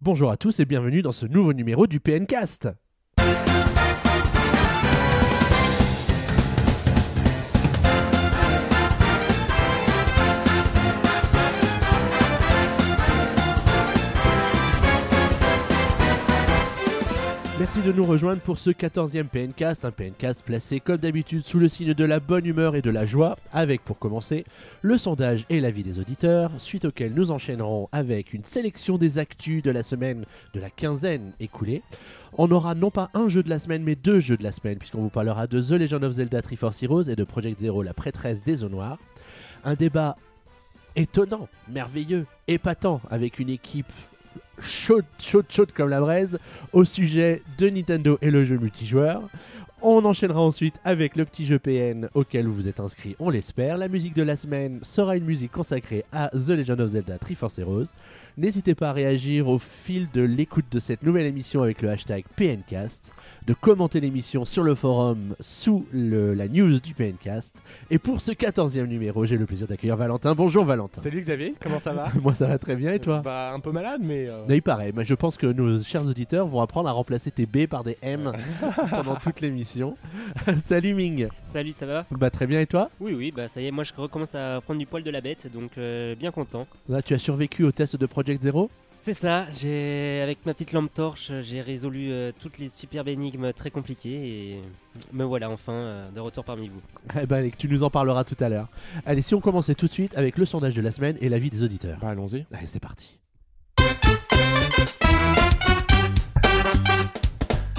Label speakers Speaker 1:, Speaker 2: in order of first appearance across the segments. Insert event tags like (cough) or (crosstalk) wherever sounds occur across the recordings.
Speaker 1: Bonjour à tous et bienvenue dans ce nouveau numéro du PNcast. Merci de nous rejoindre pour ce 14e PNcast, un PNcast placé comme d'habitude sous le signe de la bonne humeur et de la joie, avec pour commencer le sondage et l'avis des auditeurs, suite auquel nous enchaînerons avec une sélection des actus de la semaine de la quinzaine écoulée. On aura non pas un jeu de la semaine mais deux jeux de la semaine, puisqu'on vous parlera de The Legend of Zelda Triforce Heroes et de Project Zero, la prêtresse des eaux noires. Un débat étonnant, merveilleux, épatant, avec une équipe chaude, chaude, chaude comme la braise au sujet de Nintendo et le jeu multijoueur. On enchaînera ensuite avec le petit jeu PN auquel vous êtes inscrit, on l'espère. La musique de la semaine sera une musique consacrée à The Legend of Zelda Triforce Heroes. N'hésitez pas à réagir au fil de l'écoute de cette nouvelle émission avec le hashtag PNcast, de commenter l'émission sur le forum sous le- la news du PNcast. Et pour ce 14e numéro, j'ai le plaisir d'accueillir Valentin. Bonjour Valentin.
Speaker 2: Salut Xavier, comment ça va (laughs)
Speaker 1: Moi ça va très bien et toi
Speaker 2: Bah un peu malade mais... euh,
Speaker 1: il paraît, mais je pense que nos chers auditeurs vont apprendre à remplacer tes B par des M (laughs) pendant toute l'émission. (laughs) Salut Ming
Speaker 3: Salut, ça va
Speaker 1: Bah très bien et toi
Speaker 3: Oui, oui, bah ça y est, moi je recommence à prendre du poil de la bête, donc euh, bien content.
Speaker 1: Là tu as survécu au test de Project Zero
Speaker 3: C'est ça, j'ai avec ma petite lampe torche, j'ai résolu euh, toutes les superbes énigmes très compliquées et me voilà enfin euh, de retour parmi vous.
Speaker 1: Eh ben allez, tu nous en parleras tout à l'heure. Allez, si on commençait tout de suite avec le sondage de la semaine et l'avis des auditeurs.
Speaker 2: Bah allons-y.
Speaker 1: Allez, c'est parti.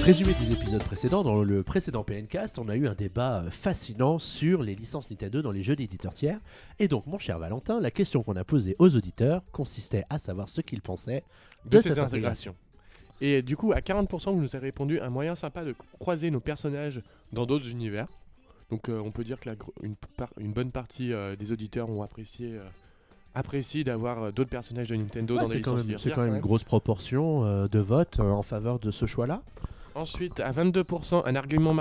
Speaker 1: Résumé des épisodes précédents, dans le précédent PNcast, on a eu un débat euh, fascinant sur les licences Nintendo dans les jeux d'éditeurs tiers. Et donc, mon cher Valentin, la question qu'on a posée aux auditeurs consistait à savoir ce qu'ils pensaient de,
Speaker 2: De
Speaker 1: cette
Speaker 2: ces
Speaker 1: intégration.
Speaker 2: intégrations. Et du coup à 40% vous nous avez répondu un moyen sympa de croiser nos personnages dans d'autres univers. Donc euh, on peut dire que la une, par- une bonne partie euh, des auditeurs ont apprécié, euh, d'avoir d'autres personnages de Nintendo
Speaker 1: Ouais,
Speaker 2: dans
Speaker 1: quand
Speaker 2: licences
Speaker 1: c'est quand même une grosse proportion euh, de votes euh, en faveur de ce choix-là.
Speaker 2: Ensuite à 22% un argument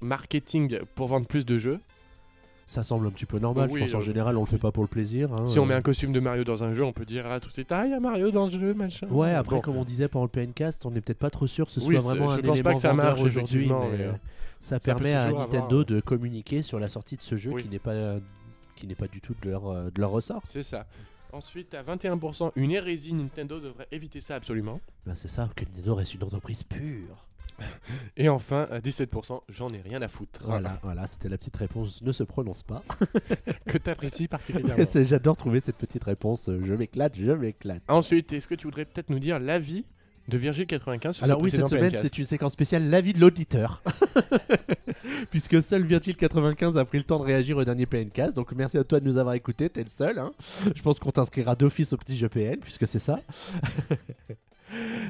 Speaker 2: marketing- pour vendre plus de jeux.
Speaker 1: Ça semble un petit peu normal.
Speaker 2: Oui,
Speaker 1: je pense en
Speaker 2: euh,
Speaker 1: général, on le fait pas pour le plaisir. hein,
Speaker 2: Si on
Speaker 1: euh.
Speaker 2: met un costume de Mario dans un jeu, on peut dire ah, tout de suite ah il y a Mario dans ce jeu machin.
Speaker 1: Ouais, après,
Speaker 2: Bon.
Speaker 1: comme on disait pendant le PNcast, on n'est peut-être pas trop sûr que ce soit
Speaker 2: Oui,
Speaker 1: vraiment
Speaker 2: je
Speaker 1: un
Speaker 2: pense pas
Speaker 1: élément
Speaker 2: que ça marche,
Speaker 1: aujourd'hui, mais
Speaker 2: euh,
Speaker 1: ça permet à Nintendo
Speaker 2: avoir, euh,
Speaker 1: de communiquer sur la sortie de ce jeu
Speaker 2: Oui.
Speaker 1: qui n'est pas qui n'est pas du tout de leur, euh, de leur ressort.
Speaker 2: C'est ça. Ensuite, à 21%, une hérésie, Nintendo devrait éviter ça absolument.
Speaker 1: Ben, c'est ça, que Nintendo reste une entreprise pure. (laughs)
Speaker 2: Et enfin, à 17%, j'en ai rien à foutre.
Speaker 1: Voilà, voilà, c'était la petite réponse. Ne se prononce pas. (laughs)
Speaker 2: Que t'apprécies particulièrement.
Speaker 1: J'adore trouver cette petite réponse. Je m'éclate, je m'éclate.
Speaker 2: Ensuite, est-ce que tu voudrais peut-être nous dire l'avis de Virgile95 sur
Speaker 1: Alors
Speaker 2: ce
Speaker 1: oui, cette semaine, c'est une séquence spéciale l'avis de l'auditeur. (laughs) Puisque seul Virgile95 a pris le temps de réagir au dernier PNcast. Donc merci à toi de nous avoir écoutés, t'es le seul. hein. Je pense qu'on t'inscrira d'office au petit jeu PN, puisque c'est ça.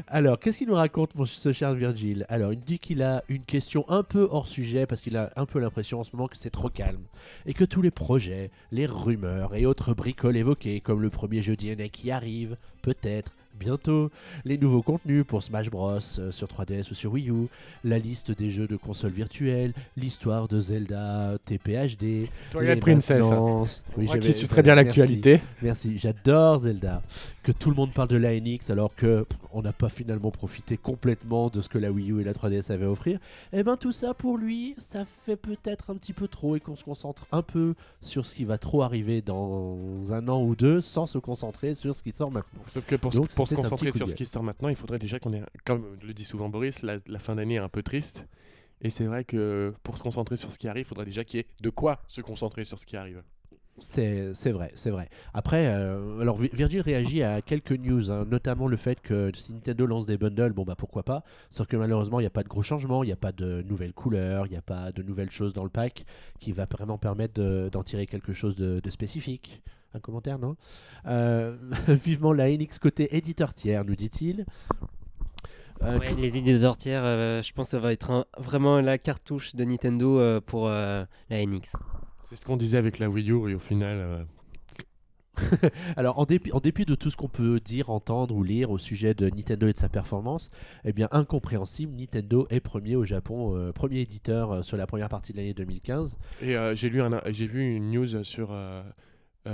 Speaker 1: Alors, qu'est-ce qu'il nous raconte, mon, ce cher Virgile? Alors, il dit qu'il a une question un peu hors sujet, parce qu'il a un peu l'impression en ce moment que c'est trop calme. Et que tous les projets, les rumeurs et autres bricoles évoquées, comme le premier jeu DNA qui arrive, peut-être, bientôt, les nouveaux contenus pour Smash Bros euh, sur 3DS ou sur Wii U, la liste des jeux de consoles virtuelles, l'histoire de Zelda TPHD,
Speaker 2: Twilight Princess. hein.
Speaker 1: Oui,
Speaker 2: Moi qui suis très bien
Speaker 1: merci,
Speaker 2: l'actualité.
Speaker 1: Merci, j'adore Zelda. Que tout le monde parle de la NX alors que pff, on n'a pas finalement profité complètement de ce que la Wii U et la 3DS avaient à offrir. Et ben tout ça pour lui, ça fait peut-être un petit peu trop et qu'on se concentre un peu sur ce qui va trop arriver dans un an ou deux sans se concentrer sur ce qui sort maintenant.
Speaker 2: Sauf que pour,
Speaker 1: Donc,
Speaker 2: se- pour concentrer sur ce qui sort maintenant, il faudrait déjà qu'on ait, comme le dit souvent Boris, la, la fin d'année est un peu triste. Et c'est vrai que pour se concentrer sur ce qui arrive, il faudrait déjà qu'il y ait de quoi se concentrer sur ce qui arrive.
Speaker 1: C'est vrai, c'est vrai. Après, euh, alors Vi- Virgil réagit à quelques news, hein, notamment le fait que si Nintendo lance des bundles, bon bah pourquoi pas. Sauf que malheureusement, il n'y a pas de gros changements, il n'y a pas de nouvelles couleurs, il n'y a pas de nouvelles choses dans le pack qui va vraiment permettre de- d'en tirer quelque chose de, de spécifique. Un commentaire, non? Euh, (laughs) Vivement la NX côté éditeur tiers, nous dit-il. Euh,
Speaker 3: Ouais, les ortières, euh, je pense que ça va être un- vraiment la cartouche de Nintendo pour la NX.
Speaker 2: C'est ce qu'on disait avec la Wii U et au final, euh, (laughs)
Speaker 1: Alors, en dépit, en dépit de tout ce qu'on peut dire, entendre ou lire au sujet de Nintendo et de sa performance, eh bien, incompréhensible, Nintendo est premier au Japon, euh, premier éditeur euh, sur la première partie de l'année 2015.
Speaker 2: Et j'ai lu un- j'ai vu une news sur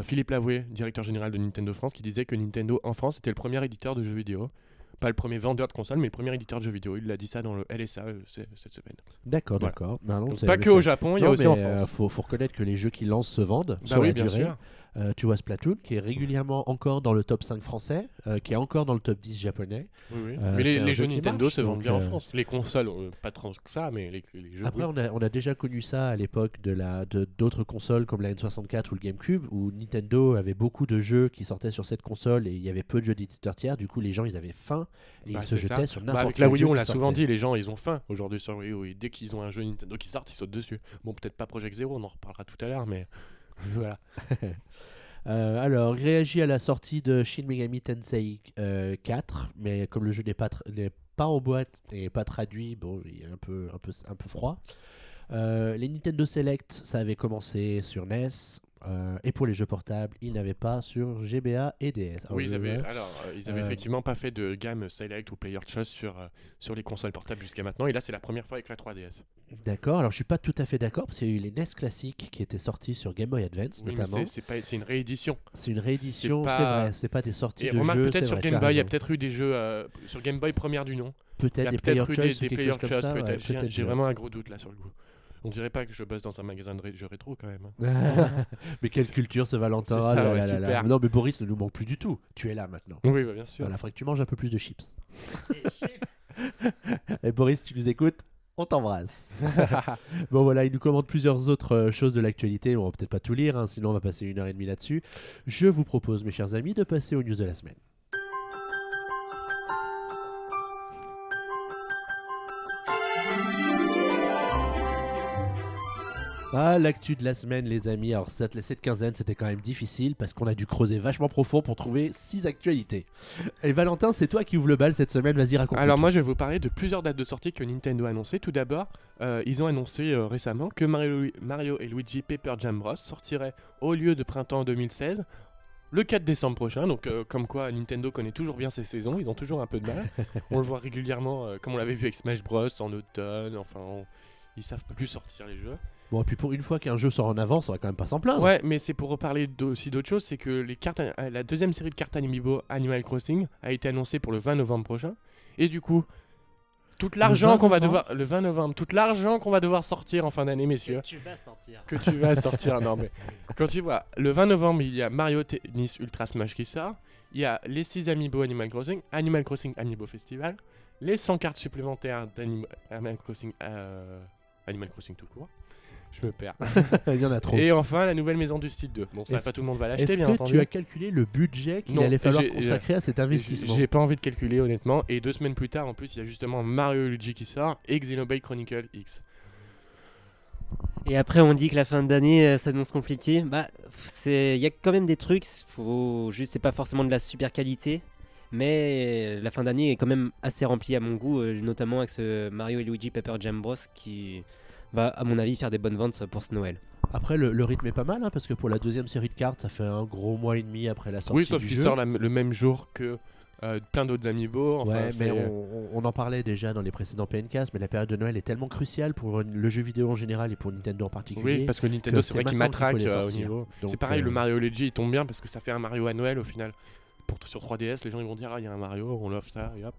Speaker 2: Philippe Lavoué, directeur général de Nintendo France, qui disait que Nintendo en France était le premier éditeur de jeux vidéo pas le premier vendeur de console, mais le premier éditeur de jeux vidéo. Il l'a dit ça dans le LSA euh, cette semaine.
Speaker 1: D'accord,
Speaker 2: Voilà.
Speaker 1: d'accord. C'est-
Speaker 2: pas que au Japon, il y a
Speaker 1: Non,
Speaker 2: aussi
Speaker 1: mais,
Speaker 2: en
Speaker 1: euh,
Speaker 2: France.
Speaker 1: faut, faut reconnaître que les jeux qui lancent se vendent
Speaker 2: Bah
Speaker 1: sur
Speaker 2: oui,
Speaker 1: la
Speaker 2: bien
Speaker 1: durée.
Speaker 2: sûr.
Speaker 1: Euh, tu vois Splatoon qui est régulièrement encore dans le top 5 français, euh, qui est encore dans le top 10 japonais.
Speaker 2: Oui, oui.
Speaker 1: Euh,
Speaker 2: mais les, jeux Nintendo
Speaker 1: marche,
Speaker 2: se vendent bien en France. Les consoles, pas trop que ça, mais les, les jeux.
Speaker 1: Après,
Speaker 2: oui.
Speaker 1: on a, on a déjà connu ça à l'époque de la de d'autres consoles comme la N64 ou le GameCube, où Nintendo avait beaucoup de jeux qui sortaient sur cette console et il y avait peu de jeux d'éditeurs tiers. Du coup, les gens ils avaient faim et
Speaker 2: Bah,
Speaker 1: ils se
Speaker 2: c'est ça.
Speaker 1: jetaient sur
Speaker 2: Bah,
Speaker 1: n'importe
Speaker 2: avec
Speaker 1: quel
Speaker 2: la Wii U, on l'a souvent dit, les gens ils ont faim aujourd'hui sur Wii U. Et dès qu'ils ont un jeu Nintendo qui sort, ils sautent dessus. Bon, peut-être pas Project Zero, on en reparlera tout à l'heure, mais (laughs) voilà. (laughs)
Speaker 1: Euh, alors, il réagit à la sortie de Shin Megami Tensei euh, 4, mais comme le jeu n'est pas, n'est pas en boîte et pas traduit, bon, il est un peu, un peu, un peu froid. Euh, les Nintendo Select, ça avait commencé sur NES. Euh, et pour les jeux portables, ils n'avaient pas sur GBA et DS. Alors,
Speaker 2: oui, ils avaient, alors, euh, ils avaient
Speaker 1: Euh,
Speaker 2: effectivement pas fait de gamme Select ou Player Choice sur, sur les consoles portables jusqu'à maintenant. Et là, c'est la première fois avec la 3DS.
Speaker 1: D'accord, alors je suis pas tout à fait d'accord parce qu'il y a eu les NES classiques qui étaient sortis sur Game Boy Advance
Speaker 2: Oui,
Speaker 1: notamment.
Speaker 2: c'est- une réédition.
Speaker 1: C'est une réédition,
Speaker 2: c'est pas-
Speaker 1: vrai, c'est pas des sorties
Speaker 2: Et
Speaker 1: de
Speaker 2: remarque,
Speaker 1: jeux.
Speaker 2: peut-être sur
Speaker 1: vrai,
Speaker 2: Game Boy, il y a peut-être eu des jeux sur Game Boy première du nom.
Speaker 1: Peut-être des Player
Speaker 2: peut-être eu
Speaker 1: Choice
Speaker 2: des, Player Choice,
Speaker 1: ça. ouais,
Speaker 2: peut-être. J'ai- vraiment un gros doute là sur le coup. On dirait pas que je bosse dans un magasin de ré- jeux rétro quand même. hein. (laughs)
Speaker 1: mais quelle culture ce Valentin
Speaker 2: C'est ça,
Speaker 1: là
Speaker 2: ouais,
Speaker 1: là là là.
Speaker 2: super.
Speaker 1: Non mais Boris ne nous manque plus du tout. Tu es là maintenant.
Speaker 2: Oui, bah, bien sûr.
Speaker 1: Voilà, faudrait que tu manges un peu plus de chips. (laughs) Et Boris, tu nous écoutes On t'embrasse. (laughs) bon voilà, il nous commande plusieurs autres euh, choses de l'actualité. On va peut-être pas tout lire, hein, sinon on va passer une heure et demie là-dessus. Je vous propose, mes chers amis, de passer aux news de la semaine. Ah, l'actu de la semaine, les amis. Alors, cette, cette quinzaine, c'était quand même difficile parce qu'on a dû creuser vachement profond pour trouver six actualités. Et Valentin, c'est toi qui ouvre le bal cette semaine. Vas-y, raconte.
Speaker 2: Alors moi je vais vous parler de plusieurs dates de sortie que Nintendo a annoncées. Tout d'abord, euh, ils ont annoncé euh, récemment que Mario, Mario et Luigi Paper Jam Bros sortiraient au lieu de printemps 2016 le 4 décembre prochain. Donc euh, comme quoi Nintendo connaît toujours bien ses saisons, ils ont toujours un peu de mal. (laughs) on le voit régulièrement euh, comme on l'avait vu avec Smash Bros en automne, enfin on- ils savent plus sortir les jeux.
Speaker 1: Bon, et puis pour une fois qu'un jeu sort en avance, on va quand même pas s'en plaindre.
Speaker 2: Ouais, mais c'est pour reparler aussi d'autres choses, c'est que les cartes, euh, la deuxième série de cartes Amiibo Animal Crossing a été annoncée pour le 20 novembre prochain. Et du coup, tout l'argent
Speaker 1: 20
Speaker 2: qu'on va devoir, le 20 novembre, tout l'argent qu'on va devoir sortir en fin d'année, messieurs,
Speaker 3: Tu vas sortir.
Speaker 2: que tu vas sortir. Non mais quand tu vois, le 20 novembre, il y a Mario Tennis Ultra Smash qui sort. Il y a les 6 Amiibo Animal Crossing, Animal Crossing Amiibo Festival, les 100 cartes supplémentaires d'Animal Crossing, euh, Animal Crossing tout court. Je me perds. (laughs)
Speaker 1: Il y en a trop.
Speaker 2: Et enfin, la nouvelle maison du style 2. Bon, ça,
Speaker 1: Est-ce-
Speaker 2: pas tout le monde va l'acheter, bien
Speaker 1: que
Speaker 2: entendu.
Speaker 1: tu as calculé le budget qu'il allait falloir
Speaker 2: j'ai-
Speaker 1: consacrer à cet investissement?
Speaker 2: J'ai pas envie de calculer honnêtement. Et deux semaines plus tard, en plus, il y a justement Mario et Luigi qui sort et Xenoblade Chronicle X.
Speaker 3: Et après, on dit que la fin d'année euh, s'annonce compliquée. Bah, c'est, il y a quand même des trucs. Faut juste, c'est pas forcément de la super qualité, mais la fin d'année est quand même assez remplie à mon goût, euh, notamment avec ce Mario et Luigi Paper Jam Bros qui va, à mon avis, faire des bonnes ventes pour ce Noël.
Speaker 1: Après, le, le rythme est pas mal, hein, parce que pour la deuxième série de cartes, ça fait un gros mois et demi après la sortie
Speaker 2: Oui, sauf qu'il sort la- le même jour que euh, plein d'autres amiibo. Enfin,
Speaker 1: ouais, mais on, en parlait déjà dans les précédents PNcast, mais la période de Noël est tellement cruciale pour le jeu vidéo en général et pour Nintendo en particulier.
Speaker 2: Oui, parce que Nintendo, c'est vrai qu'il matraque euh, au niveau. C'est pareil,
Speaker 1: euh,
Speaker 2: le Mario Luigi il tombe bien parce que ça fait un Mario à Noël au final. Pour, sur 3DS, les gens ils vont dire Ah, il y a un Mario, on l'offre ça et hop.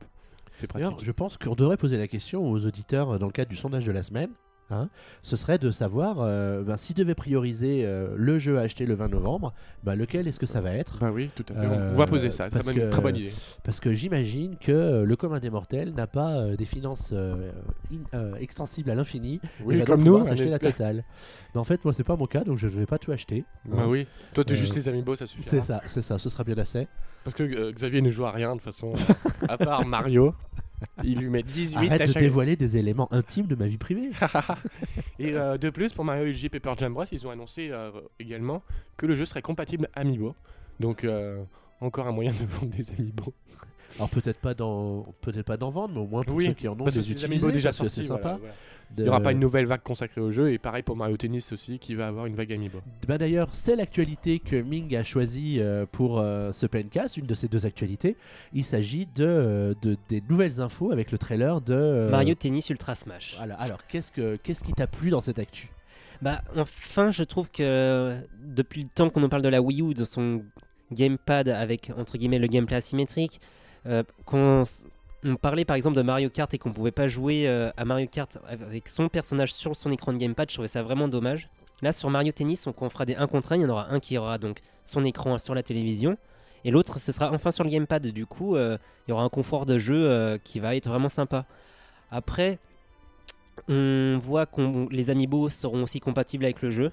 Speaker 2: C'est pratique.
Speaker 1: Je pense qu'on devrait poser la question aux auditeurs dans le cadre du sondage de la semaine. Hein. ce serait de savoir euh, ben, s'ils devaient prioriser euh, le jeu à acheter le 20 novembre, ben, lequel est-ce que ça va être?
Speaker 2: Bah oui, tout à fait.
Speaker 1: Euh,
Speaker 2: on va poser ça. Très
Speaker 1: parce
Speaker 2: bonne,
Speaker 1: que-
Speaker 2: très bonne idée.
Speaker 1: Parce que j'imagine que euh, le commun des mortels n'a pas euh, des finances euh, in- euh, extensibles à l'infini
Speaker 2: Oui,
Speaker 1: et va
Speaker 2: comme
Speaker 1: donc
Speaker 2: nous,
Speaker 1: la totale. Mais en fait, moi, c'est pas mon cas, donc je ne vais pas tout acheter.
Speaker 2: Bah
Speaker 1: hein.
Speaker 2: oui. Toi, t'es
Speaker 1: Euh,
Speaker 2: juste les amiibo, ça suffit.
Speaker 1: C'est ça, c'est ça, ce sera bien assez.
Speaker 2: Parce que euh, Xavier ne joue à rien de toute façon, à part Mario. (laughs) Il lui met 18
Speaker 1: Arrête
Speaker 2: à
Speaker 1: de
Speaker 2: chaque...
Speaker 1: dévoiler des éléments intimes de ma vie privée. (laughs)
Speaker 2: Et euh, de plus, pour Mario Luigi Paper Jam Bros, ils ont annoncé euh, également que le jeu serait compatible Amiibo. Donc, euh, encore un moyen de vendre des Amiibo.
Speaker 1: Alors peut-être pas dans, peut-être pas d'en vendre, mais au moins pour
Speaker 2: Oui,
Speaker 1: ceux qui en ont
Speaker 2: Parce
Speaker 1: des utiliser,
Speaker 2: déjà
Speaker 1: parce que
Speaker 2: sortis.
Speaker 1: c'est
Speaker 2: voilà,
Speaker 1: sympa.
Speaker 2: voilà.
Speaker 1: de-
Speaker 2: Il n'y aura pas une nouvelle vague consacrée au jeu. Et pareil pour Mario Tennis aussi, qui va avoir une vague Amiibo.
Speaker 1: Bah d'ailleurs, c'est l'actualité que Ming a choisie euh, pour euh, ce PNcast, une de ces deux actualités. Il s'agit de, euh, de- des nouvelles infos avec le trailer de
Speaker 3: Mario Tennis Ultra Smash.
Speaker 1: Voilà. Alors, qu'est-ce que qu'est-ce qui t'a plu dans cette actu?
Speaker 3: Bah, enfin, je trouve que depuis le temps qu'on en parle de la Wii U, de son gamepad avec entre guillemets le gameplay asymétrique, Euh, quand on parlait par exemple de Mario Kart et qu'on pouvait pas jouer euh, à Mario Kart avec son personnage sur son écran de gamepad, je trouvais ça vraiment dommage. Là, sur Mario Tennis, on, fera des 1 contre 1, il y en aura un qui aura donc son écran sur la télévision et l'autre, ce sera enfin sur le gamepad. Du coup, euh, il y aura un confort de jeu euh, qui va être vraiment sympa. Après, on voit que les amiibo seront aussi compatibles avec le jeu.